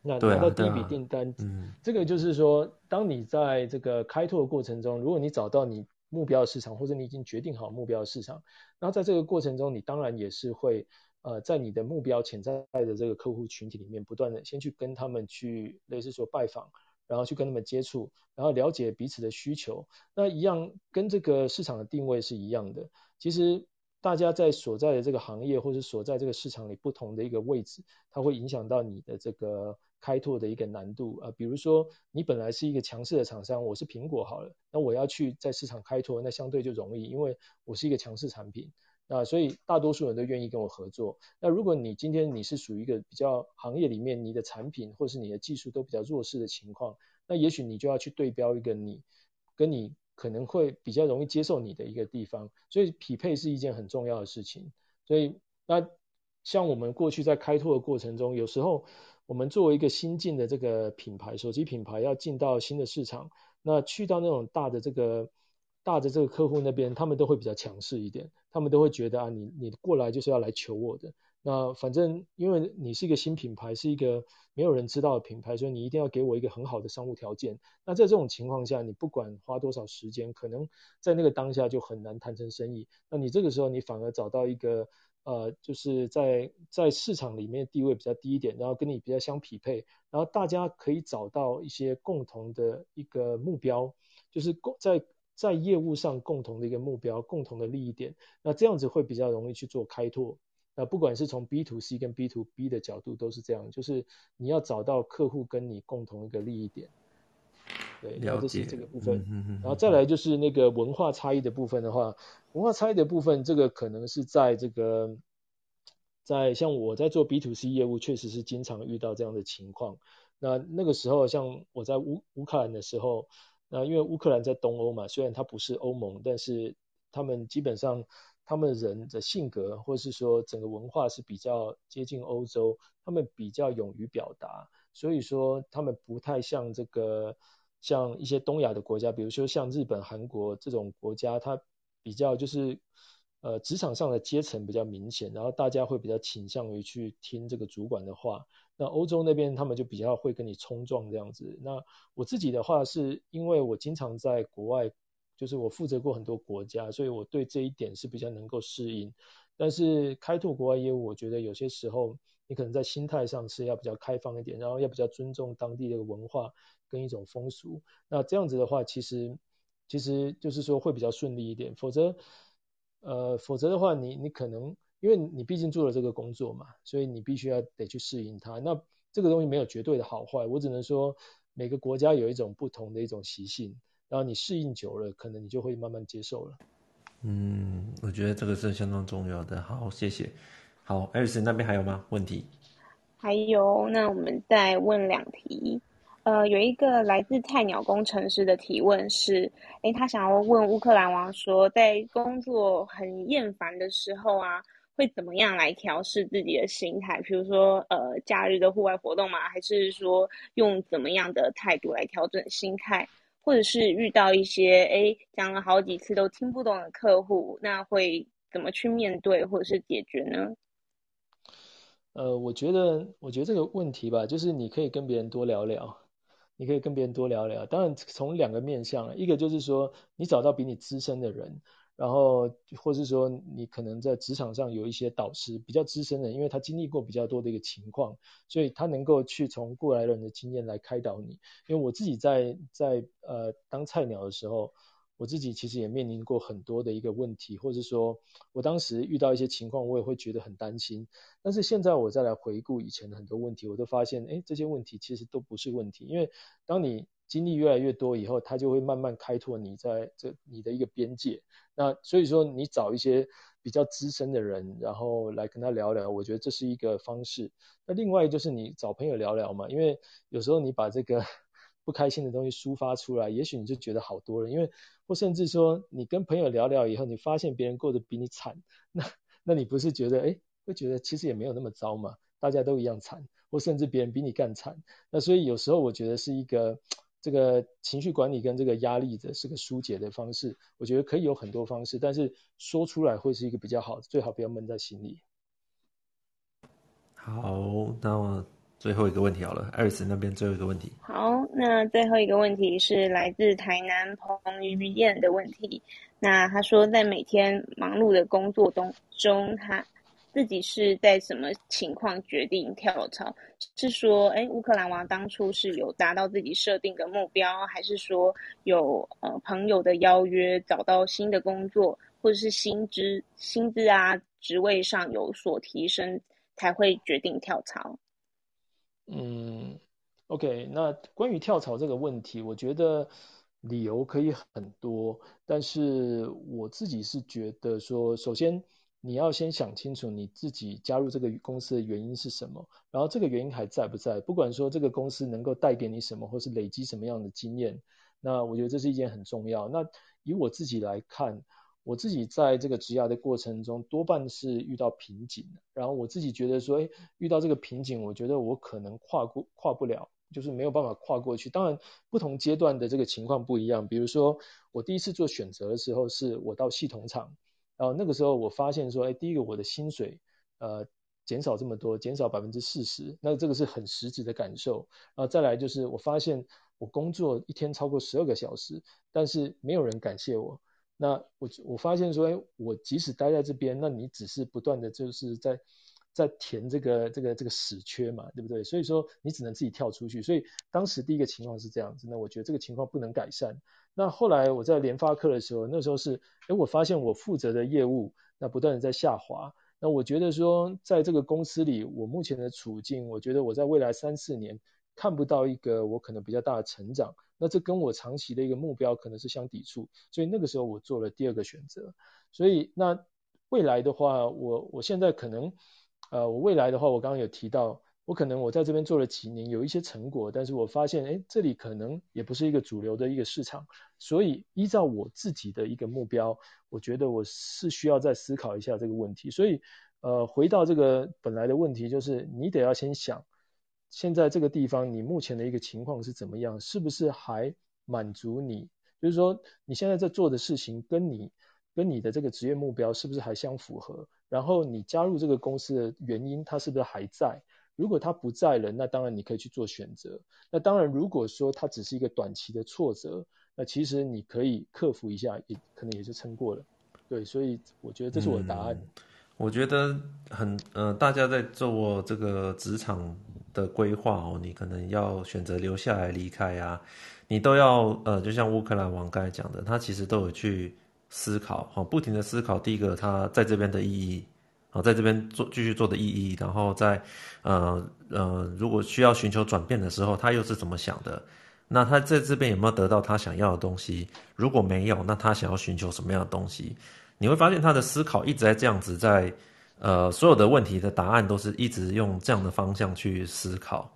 那拿到第一笔订单，嗯，这个就是说，当你在这个开拓的过程中，如果你找到你。目标市场，或者你已经决定好目标市场，那在这个过程中，你当然也是会呃，在你的目标潜在的这个客户群体里面，不断的先去跟他们去类似说拜访，然后去跟他们接触，然后了解彼此的需求。那一样跟这个市场的定位是一样的。其实大家在所在的这个行业或者所在这个市场里不同的一个位置，它会影响到你的这个。开拓的一个难度啊，比如说你本来是一个强势的厂商，我是苹果好了，那我要去在市场开拓，那相对就容易，因为我是一个强势产品，那所以大多数人都愿意跟我合作。那如果你今天你是属于一个比较行业里面你的产品或是你的技术都比较弱势的情况，那也许你就要去对标一个你跟你可能会比较容易接受你的一个地方，所以匹配是一件很重要的事情。所以那像我们过去在开拓的过程中，有时候。我们作为一个新进的这个品牌，手机品牌要进到新的市场，那去到那种大的这个大的这个客户那边，他们都会比较强势一点，他们都会觉得啊，你你过来就是要来求我的。那反正因为你是一个新品牌，是一个没有人知道的品牌，所以你一定要给我一个很好的商务条件。那在这种情况下，你不管花多少时间，可能在那个当下就很难谈成生意。那你这个时候，你反而找到一个。呃，就是在在市场里面地位比较低一点，然后跟你比较相匹配，然后大家可以找到一些共同的一个目标，就是共在在业务上共同的一个目标，共同的利益点，那这样子会比较容易去做开拓。那不管是从 B to C 跟 B to B 的角度都是这样，就是你要找到客户跟你共同一个利益点。对，然后。这是这个部分。然后再来就是那个文化差异的部分的话，文化差异的部分，这个可能是在这个，在像我在做 B to C 业务，确实是经常遇到这样的情况。那那个时候，像我在乌乌克兰的时候，那因为乌克兰在东欧嘛，虽然它不是欧盟，但是他们基本上他们人的性格，或是说整个文化是比较接近欧洲，他们比较勇于表达，所以说他们不太像这个像一些东亚的国家，比如说像日本、韩国这种国家，它比较就是呃职场上的阶层比较明显，然后大家会比较倾向于去听这个主管的话。那欧洲那边他们就比较会跟你冲撞这样子。那我自己的话是因为我经常在国外，就是我负责过很多国家，所以我对这一点是比较能够适应。但是开拓国外业务，我觉得有些时候你可能在心态上是要比较开放一点，然后要比较尊重当地的文化跟一种风俗。那这样子的话，其实其实就是说会比较顺利一点。否则，呃，否则的话你，你你可能。因为你毕竟做了这个工作嘛，所以你必须要得去适应它。那这个东西没有绝对的好坏，我只能说每个国家有一种不同的一种习性，然后你适应久了，可能你就会慢慢接受了。嗯，我觉得这个是相当重要的。好，谢谢。好，艾瑞斯那边还有吗？问题？还有，那我们再问两题。呃，有一个来自菜鸟工程师的提问是：诶，他想要问乌克兰王说，在工作很厌烦的时候啊。会怎么样来调试自己的心态？比如说，呃，假日的户外活动吗？还是说用怎么样的态度来调整心态？或者是遇到一些诶讲了好几次都听不懂的客户，那会怎么去面对或者是解决呢？呃，我觉得，我觉得这个问题吧，就是你可以跟别人多聊聊，你可以跟别人多聊聊。当然，从两个面向，一个就是说，你找到比你资深的人。然后，或是说你可能在职场上有一些导师比较资深的，因为他经历过比较多的一个情况，所以他能够去从过来人的经验来开导你。因为我自己在在呃当菜鸟的时候，我自己其实也面临过很多的一个问题，或者说我当时遇到一些情况，我也会觉得很担心。但是现在我再来回顾以前的很多问题，我都发现，哎，这些问题其实都不是问题，因为当你经历越来越多以后，他就会慢慢开拓你在这你的一个边界。那所以说，你找一些比较资深的人，然后来跟他聊聊，我觉得这是一个方式。那另外就是你找朋友聊聊嘛，因为有时候你把这个不开心的东西抒发出来，也许你就觉得好多了。因为或甚至说，你跟朋友聊聊以后，你发现别人过得比你惨，那那你不是觉得哎，会觉得其实也没有那么糟嘛，大家都一样惨，或甚至别人比你更惨。那所以有时候我觉得是一个。这个情绪管理跟这个压力的是个疏解的方式，我觉得可以有很多方式，但是说出来会是一个比较好，最好不要闷在心里。好，那我最后一个问题好了，艾瑞斯那边最后一个问题。好，那最后一个问题是来自台南彭于晏的问题。那他说，在每天忙碌的工作中中，他。自己是在什么情况决定跳槽？是说，哎，乌克兰王当初是有达到自己设定的目标，还是说有呃朋友的邀约找到新的工作，或者是薪资薪资啊职位上有所提升，才会决定跳槽？嗯，OK，那关于跳槽这个问题，我觉得理由可以很多，但是我自己是觉得说，首先。你要先想清楚你自己加入这个公司的原因是什么，然后这个原因还在不在？不管说这个公司能够带给你什么，或是累积什么样的经验，那我觉得这是一件很重要。那以我自己来看，我自己在这个职涯的过程中多半是遇到瓶颈，然后我自己觉得说，诶，遇到这个瓶颈，我觉得我可能跨过跨不了，就是没有办法跨过去。当然，不同阶段的这个情况不一样。比如说，我第一次做选择的时候，是我到系统厂。然后那个时候我发现说，哎，第一个我的薪水，呃，减少这么多，减少百分之四十，那这个是很实质的感受。然后再来就是我发现我工作一天超过十二个小时，但是没有人感谢我。那我我发现说，哎，我即使待在这边，那你只是不断的就是在在填这个这个这个死缺嘛，对不对？所以说你只能自己跳出去。所以当时第一个情况是这样子，那我觉得这个情况不能改善。那后来我在联发科的时候，那时候是，哎，我发现我负责的业务那不断的在下滑。那我觉得说，在这个公司里，我目前的处境，我觉得我在未来三四年看不到一个我可能比较大的成长，那这跟我长期的一个目标可能是相抵触，所以那个时候我做了第二个选择。所以那未来的话，我我现在可能，呃，我未来的话，我刚刚有提到。我可能我在这边做了几年，有一些成果，但是我发现，哎，这里可能也不是一个主流的一个市场，所以依照我自己的一个目标，我觉得我是需要再思考一下这个问题。所以，呃，回到这个本来的问题，就是你得要先想，现在这个地方你目前的一个情况是怎么样，是不是还满足你？就是说，你现在在做的事情跟你跟你的这个职业目标是不是还相符合？然后你加入这个公司的原因，它是不是还在？如果它不在了，那当然你可以去做选择。那当然，如果说它只是一个短期的挫折，那其实你可以克服一下，也可能也就撑过了。对，所以我觉得这是我的答案。我觉得很呃，大家在做这个职场的规划哦，你可能要选择留下来、离开啊，你都要呃，就像乌克兰王刚才讲的，他其实都有去思考，好，不停的思考。第一个，他在这边的意义。好，在这边做继续做的意义，然后在呃呃，如果需要寻求转变的时候，他又是怎么想的？那他在这边有没有得到他想要的东西？如果没有，那他想要寻求什么样的东西？你会发现他的思考一直在这样子，在呃所有的问题的答案都是一直用这样的方向去思考。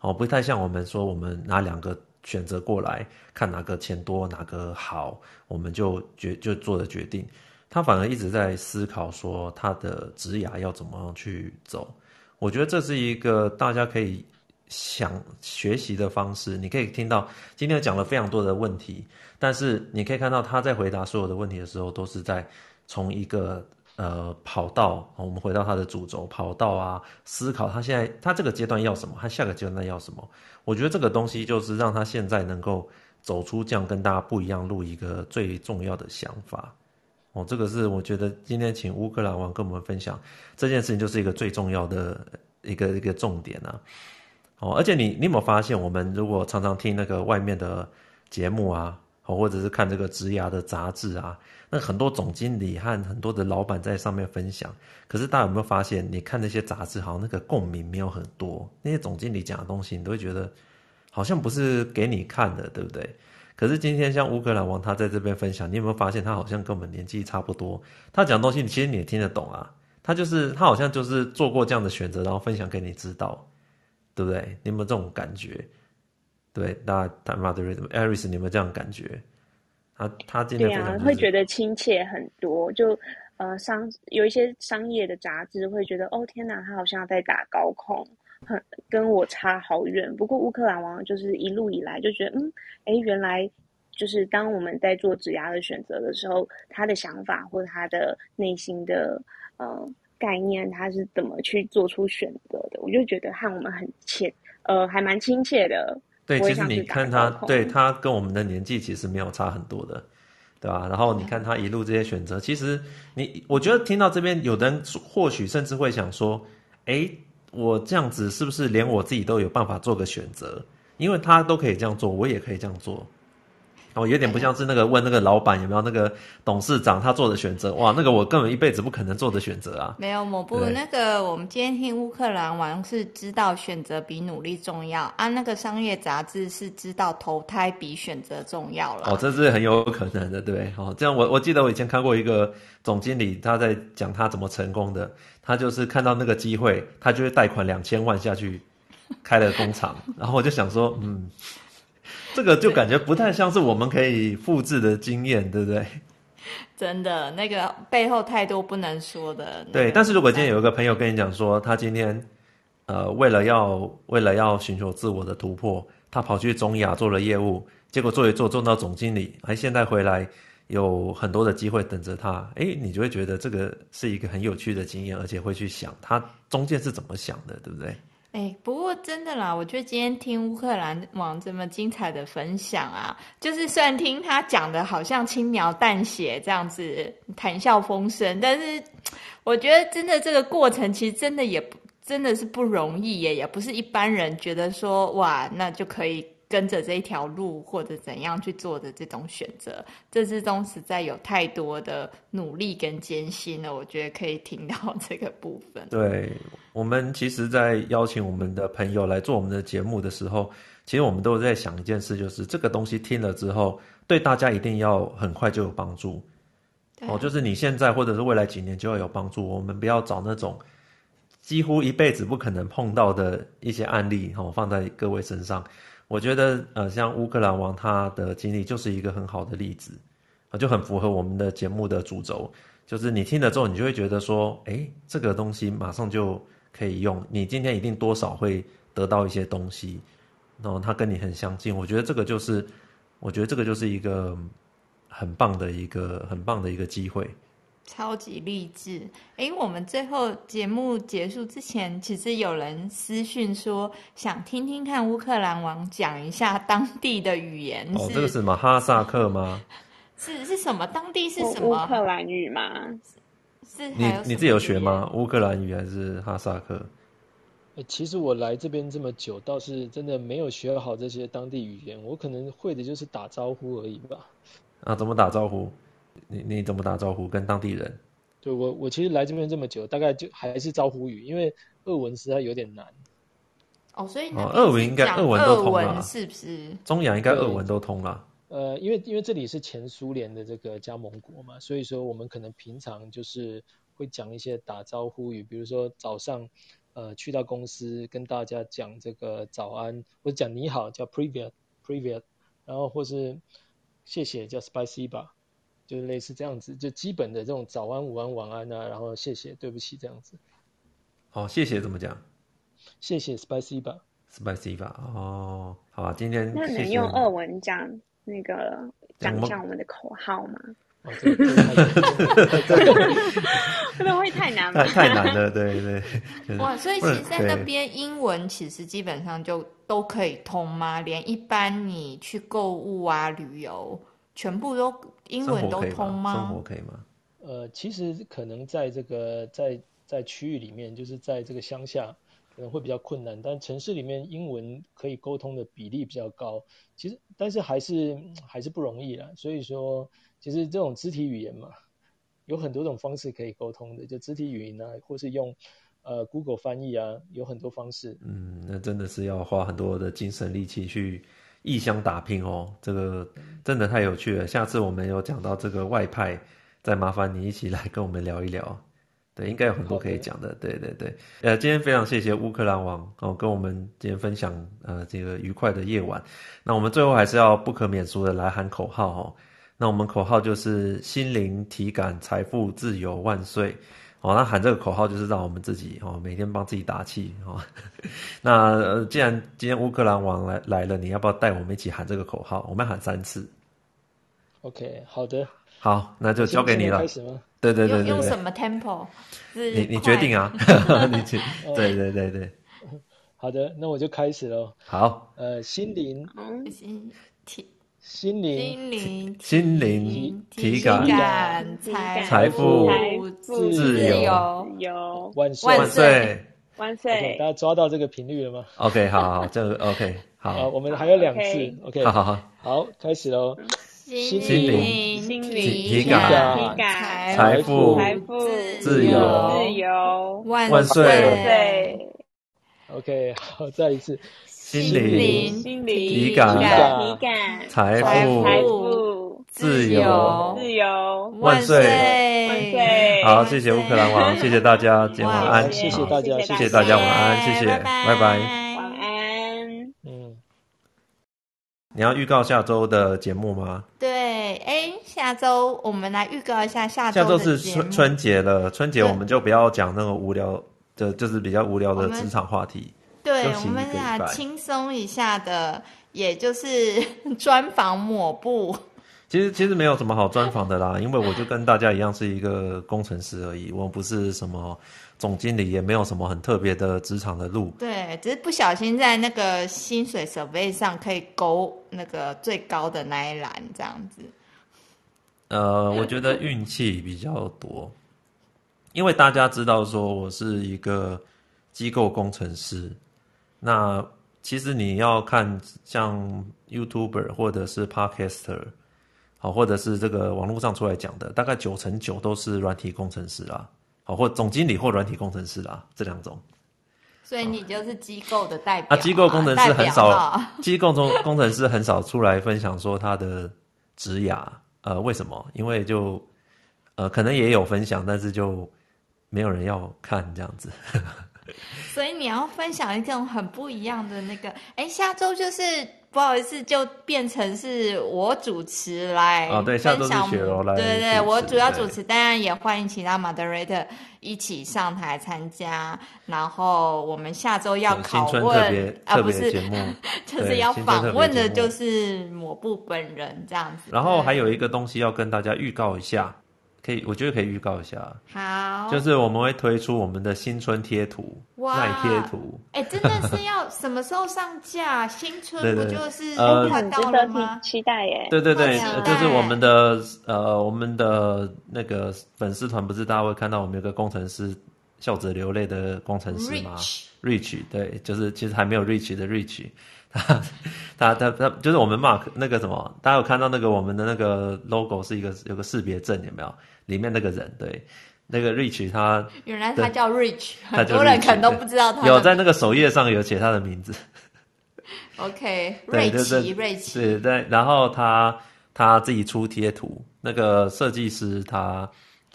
哦，不太像我们说我们拿两个选择过来看哪个钱多哪个好，我们就决就做的决定。他反而一直在思考说他的职涯要怎么样去走，我觉得这是一个大家可以想学习的方式。你可以听到今天讲了非常多的问题，但是你可以看到他在回答所有的问题的时候，都是在从一个呃跑道，我们回到他的主轴跑道啊，思考他现在他这个阶段要什么，他下个阶段要什么。我觉得这个东西就是让他现在能够走出这样跟大家不一样路一个最重要的想法。哦，这个是我觉得今天请乌克兰王跟我们分享这件事情，就是一个最重要的一个一个重点啊。哦，而且你你有没有发现，我们如果常常听那个外面的节目啊，哦，或者是看这个职涯的杂志啊，那很多总经理和很多的老板在上面分享，可是大家有没有发现，你看那些杂志，好像那个共鸣没有很多，那些总经理讲的东西，你都会觉得好像不是给你看的，对不对？可是今天像乌克兰王他在这边分享，你有没有发现他好像跟我们年纪差不多？他讲东西，其实你也听得懂啊。他就是他好像就是做过这样的选择，然后分享给你知道，对不对？你有没有这种感觉？对，大家他妈的，Aris，你有没有这样感觉？他他今天、就是、对啊，会觉得亲切很多。就呃商有一些商业的杂志会觉得，哦天哪，他好像在打高空。很跟我差好远，不过乌克兰王就是一路以来就觉得，嗯，哎，原来就是当我们在做职涯的选择的时候，他的想法或他的内心的呃概念，他是怎么去做出选择的，我就觉得和我们很切，呃，还蛮亲切的。对，其实你看他，对他跟我们的年纪其实没有差很多的，对吧？然后你看他一路这些选择，其实你我觉得听到这边，有的人或许甚至会想说，哎。我这样子是不是连我自己都有办法做个选择？因为他都可以这样做，我也可以这样做。哦，有点不像是那个问那个老板有没有那个董事长他做的选择。哇，那个我根本一辈子不可能做的选择啊！没有，某部那个我们今天听乌克兰王是知道选择比努力重要啊，那个商业杂志是知道投胎比选择重要了。哦，这是很有可能的，对。哦，这样我我记得我以前看过一个总经理他在讲他怎么成功的。他就是看到那个机会，他就会贷款两千万下去开了工厂，然后我就想说，嗯，这个就感觉不太像是我们可以复制的经验，对不对？真的，那个背后太多不能说的。对，但是如果今天有一个朋友跟你讲说，他今天呃为了要为了要寻求自我的突破，他跑去中亚做了业务，结果做一做做到总经理，哎，现在回来。有很多的机会等着他，诶，你就会觉得这个是一个很有趣的经验，而且会去想他中间是怎么想的，对不对？哎，不过真的啦，我觉得今天听乌克兰王这么精彩的分享啊，就是虽然听他讲的好像轻描淡写这样子谈笑风生，但是我觉得真的这个过程其实真的也真的是不容易耶，也不是一般人觉得说哇，那就可以。跟着这一条路或者怎样去做的这种选择，这之中实在有太多的努力跟艰辛了。我觉得可以听到这个部分。对，我们其实，在邀请我们的朋友来做我们的节目的时候，其实我们都在想一件事，就是这个东西听了之后，对大家一定要很快就有帮助。哦，就是你现在或者是未来几年就要有帮助。我们不要找那种几乎一辈子不可能碰到的一些案例，哦，放在各位身上。我觉得，呃，像乌克兰王他的经历就是一个很好的例子，啊，就很符合我们的节目的主轴。就是你听了之后，你就会觉得说，哎，这个东西马上就。可以用，你今天一定多少会得到一些东西，然后他跟你很相近，我觉得这个就是，我觉得这个就是一个很棒的一个很棒的一个机会，超级励志。哎，我们最后节目结束之前，其实有人私讯说想听听看乌克兰王讲一下当地的语言。哦，这个是什么哈萨克吗？是是什么？当地是什么？乌克兰语吗？你你自己有学吗？乌克兰语还是哈萨克？欸，其实我来这边这么久，倒是真的没有学好这些当地语言。我可能会的就是打招呼而已吧。啊，怎么打招呼？你你怎么打招呼？跟当地人？对，我我其实来这边这么久，大概就还是招呼语，因为俄文实在有点难。哦，所以哦，俄文应该俄文都通了，是不是？中亚应该俄文都通了。呃，因为因为这里是前苏联的这个加盟国嘛，所以说我们可能平常就是会讲一些打招呼语，比如说早上，呃，去到公司跟大家讲这个早安，或者讲你好叫 Privet Privet，然后或是谢谢叫 Spasiba，就是类似这样子，就基本的这种早安、午安、晚安啊，然后谢谢、对不起这样子。好，谢谢怎么讲？谢谢 Spicy 吧 Spasiba 哦，好啊，今天那能用俄文讲？那个讲一下我们的口号吗？可能 会太难了？太难了，对对，对。哇，所以其实在那边英文其实基本上就都可以通吗？连一般你去购物啊、旅游，全部都英文都通吗？生活可以吗？呃，其实可能在这个在在区域里面，就是在这个乡下。可能会比较困难，但城市里面英文可以沟通的比例比较高。其实，但是还是还是不容易啦。所以说，其实这种肢体语言嘛，有很多种方式可以沟通的，就肢体语言啊，或是用呃 Google 翻译啊，有很多方式。嗯，那真的是要花很多的精神力气去异乡打拼哦。这个真的太有趣了。下次我们有讲到这个外派，再麻烦你一起来跟我们聊一聊。对，应该有很多可以讲的。对对对，呃，今天非常谢谢乌克兰王哦，跟我们今天分享呃这个愉快的夜晚。那我们最后还是要不可免俗的来喊口号哦。那我们口号就是心灵体感财富自由万岁哦。那喊这个口号就是让我们自己哦每天帮自己打气哦。那呃，既然今天乌克兰王来来了，你要不要带我们一起喊这个口号？我们喊三次。OK，好的。好，那就交给你了。开始吗？对对对对，对，用什么 tempo？你你决定啊，你决对对对对。好的，那我就开始喽。好。呃，心灵，心体，心灵，心灵，心灵，体感，财富，自由，由，万岁，万岁，万岁。大家抓到这个频率了吗？OK，好好，这 OK，好。我们还有两次，OK，好好好，好，开始喽。心灵、心灵、体感、体感、财富、财富、自由、自由，万岁！OK，好，再一次。心灵、心灵、体感、体感、财富、财富、自由、自由，万岁！万岁！好，谢谢乌克兰王，谢谢大家，今天晚安，谢谢大家，谢谢大家，晚安，谢谢，拜拜。你要预告下周的节目吗？对，哎，下周我们来预告一下下周。下周是春春节了，春节我们就不要讲那个无聊的，就是比较无聊的职场话题。对，我们俩轻松一下的，也就是 专访抹布。其实其实没有什么好专访的啦，因为我就跟大家一样是一个工程师而已，我不是什么。总经理也没有什么很特别的职场的路，对，只是不小心在那个薪水设备上可以勾那个最高的那一栏这样子。呃，我觉得运气比较多，因为大家知道说我是一个机构工程师，那其实你要看像 YouTuber 或者是 Podcaster，好，或者是这个网络上出来讲的，大概九成九都是软体工程师啦。好，或总经理或软体工程师啦，这两种。所以你就是机构的代表啊？机构工程师很少，机构中工程师很少出来分享说他的职涯，呃，为什么？因为就呃，可能也有分享，但是就没有人要看这样子。所以你要分享一种很不一样的那个，哎，下周就是不好意思，就变成是我主持来分享。哦，对，下周是雪柔来。对对对，我主要主持，当然也欢迎其他 moderator 一起上台参加。然后我们下周要拷问啊，不是，就是要访问的，就是抹布本人这样子。然后还有一个东西要跟大家预告一下。可以，我觉得可以预告一下。好，就是我们会推出我们的新春贴图，耐贴图。哎，真的是要什么时候上架？新春不就是快到了吗？期待耶！对对对，就是我们的呃，我们的那个粉丝团，不是大家会看到我们有个工程师笑着流泪的工程师吗？Rich，对，就是其实还没有 Rich 的 Rich。他他他他就是我们 Mark 那个什么，大家有看到那个我们的那个 logo 是一个有个识别证，有没有？里面那个人，对，那个 Rich 他原来他叫 Rich，很多人可能都不知道他。有在那个首页上有写他的名字。OK，瑞奇，瑞奇，是对。然后他他自己出贴图，那个设计师他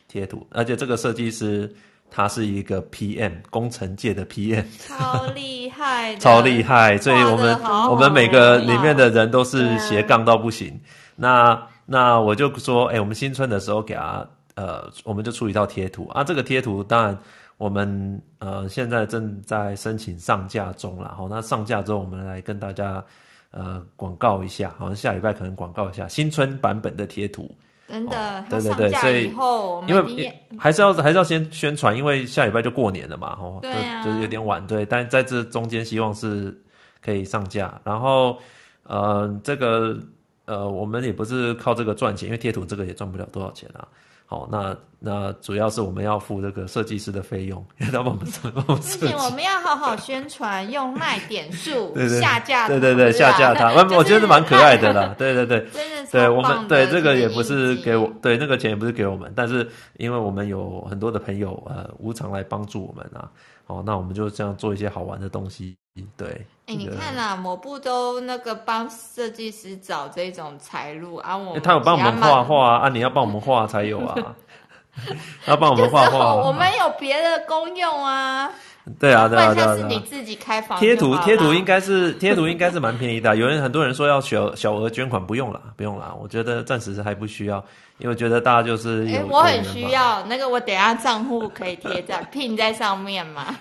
贴图，而且这个设计师。他是一个 PM 工程界的 PM，超厉害，超厉害，所以我们我们每个里面的人都是斜杠到不行。那那我就说，哎、欸，我们新春的时候给他，呃，我们就出一套贴图啊。这个贴图当然我们呃现在正在申请上架中了。好，那上架之后我们来跟大家呃广告一下，好像下礼拜可能广告一下新春版本的贴图。真的，对对对，所以因为还是要还是要先宣传，因为下礼拜就过年了嘛，哦，对啊，就是有点晚，对，但在这中间希望是可以上架，然后呃，这个呃，我们也不是靠这个赚钱，因为贴图这个也赚不了多少钱啊。好，那那主要是我们要付这个设计师的费用，要帮我们设计。不行，我们要好好宣传，用卖点数 下架，对对对，下架它。我我觉得蛮可爱的啦，对对对，真的对我们对这个也不是给我，对那个钱也不是给我们，但是因为我们有很多的朋友呃无偿来帮助我们啊，好，那我们就这样做一些好玩的东西。对，哎、欸，你看啦，抹布都那个帮设计师找这种财路啊，我、欸、他有帮我们画画啊，你要帮我们画才有啊，他要帮我们画画，我们有别的功用啊。对啊，对啊，对啊，是你自己开房贴图，贴图应该是 贴图应该是蛮便宜的。有人很多人说要小小额捐款，不用了，不用了。我觉得暂时是还不需要，因为我觉得大家就是。哎、欸，我很需要那个，我等下账户可以贴在 pin 在上面嘛？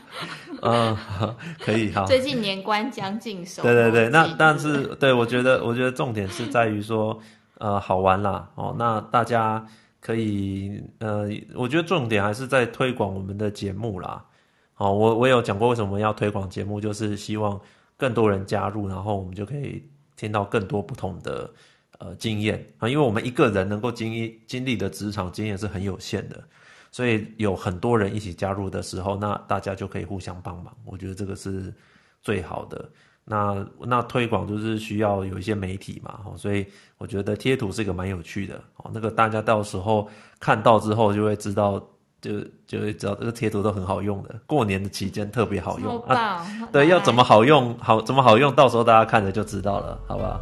嗯，可以哈。最近年关将近手，对对对，那但是对我觉得，我觉得重点是在于说，呃，好玩啦哦，那大家可以呃，我觉得重点还是在推广我们的节目啦。哦，我我有讲过为什么要推广节目，就是希望更多人加入，然后我们就可以听到更多不同的呃经验啊，因为我们一个人能够经历经历的职场经验是很有限的，所以有很多人一起加入的时候，那大家就可以互相帮忙，我觉得这个是最好的。那那推广就是需要有一些媒体嘛，所以我觉得贴图是一个蛮有趣的哦，那个大家到时候看到之后就会知道。就就会知道这个贴图都很好用的，过年的期间特别好用啊！对，要怎么好用，好怎么好用，到时候大家看着就知道了，好不好？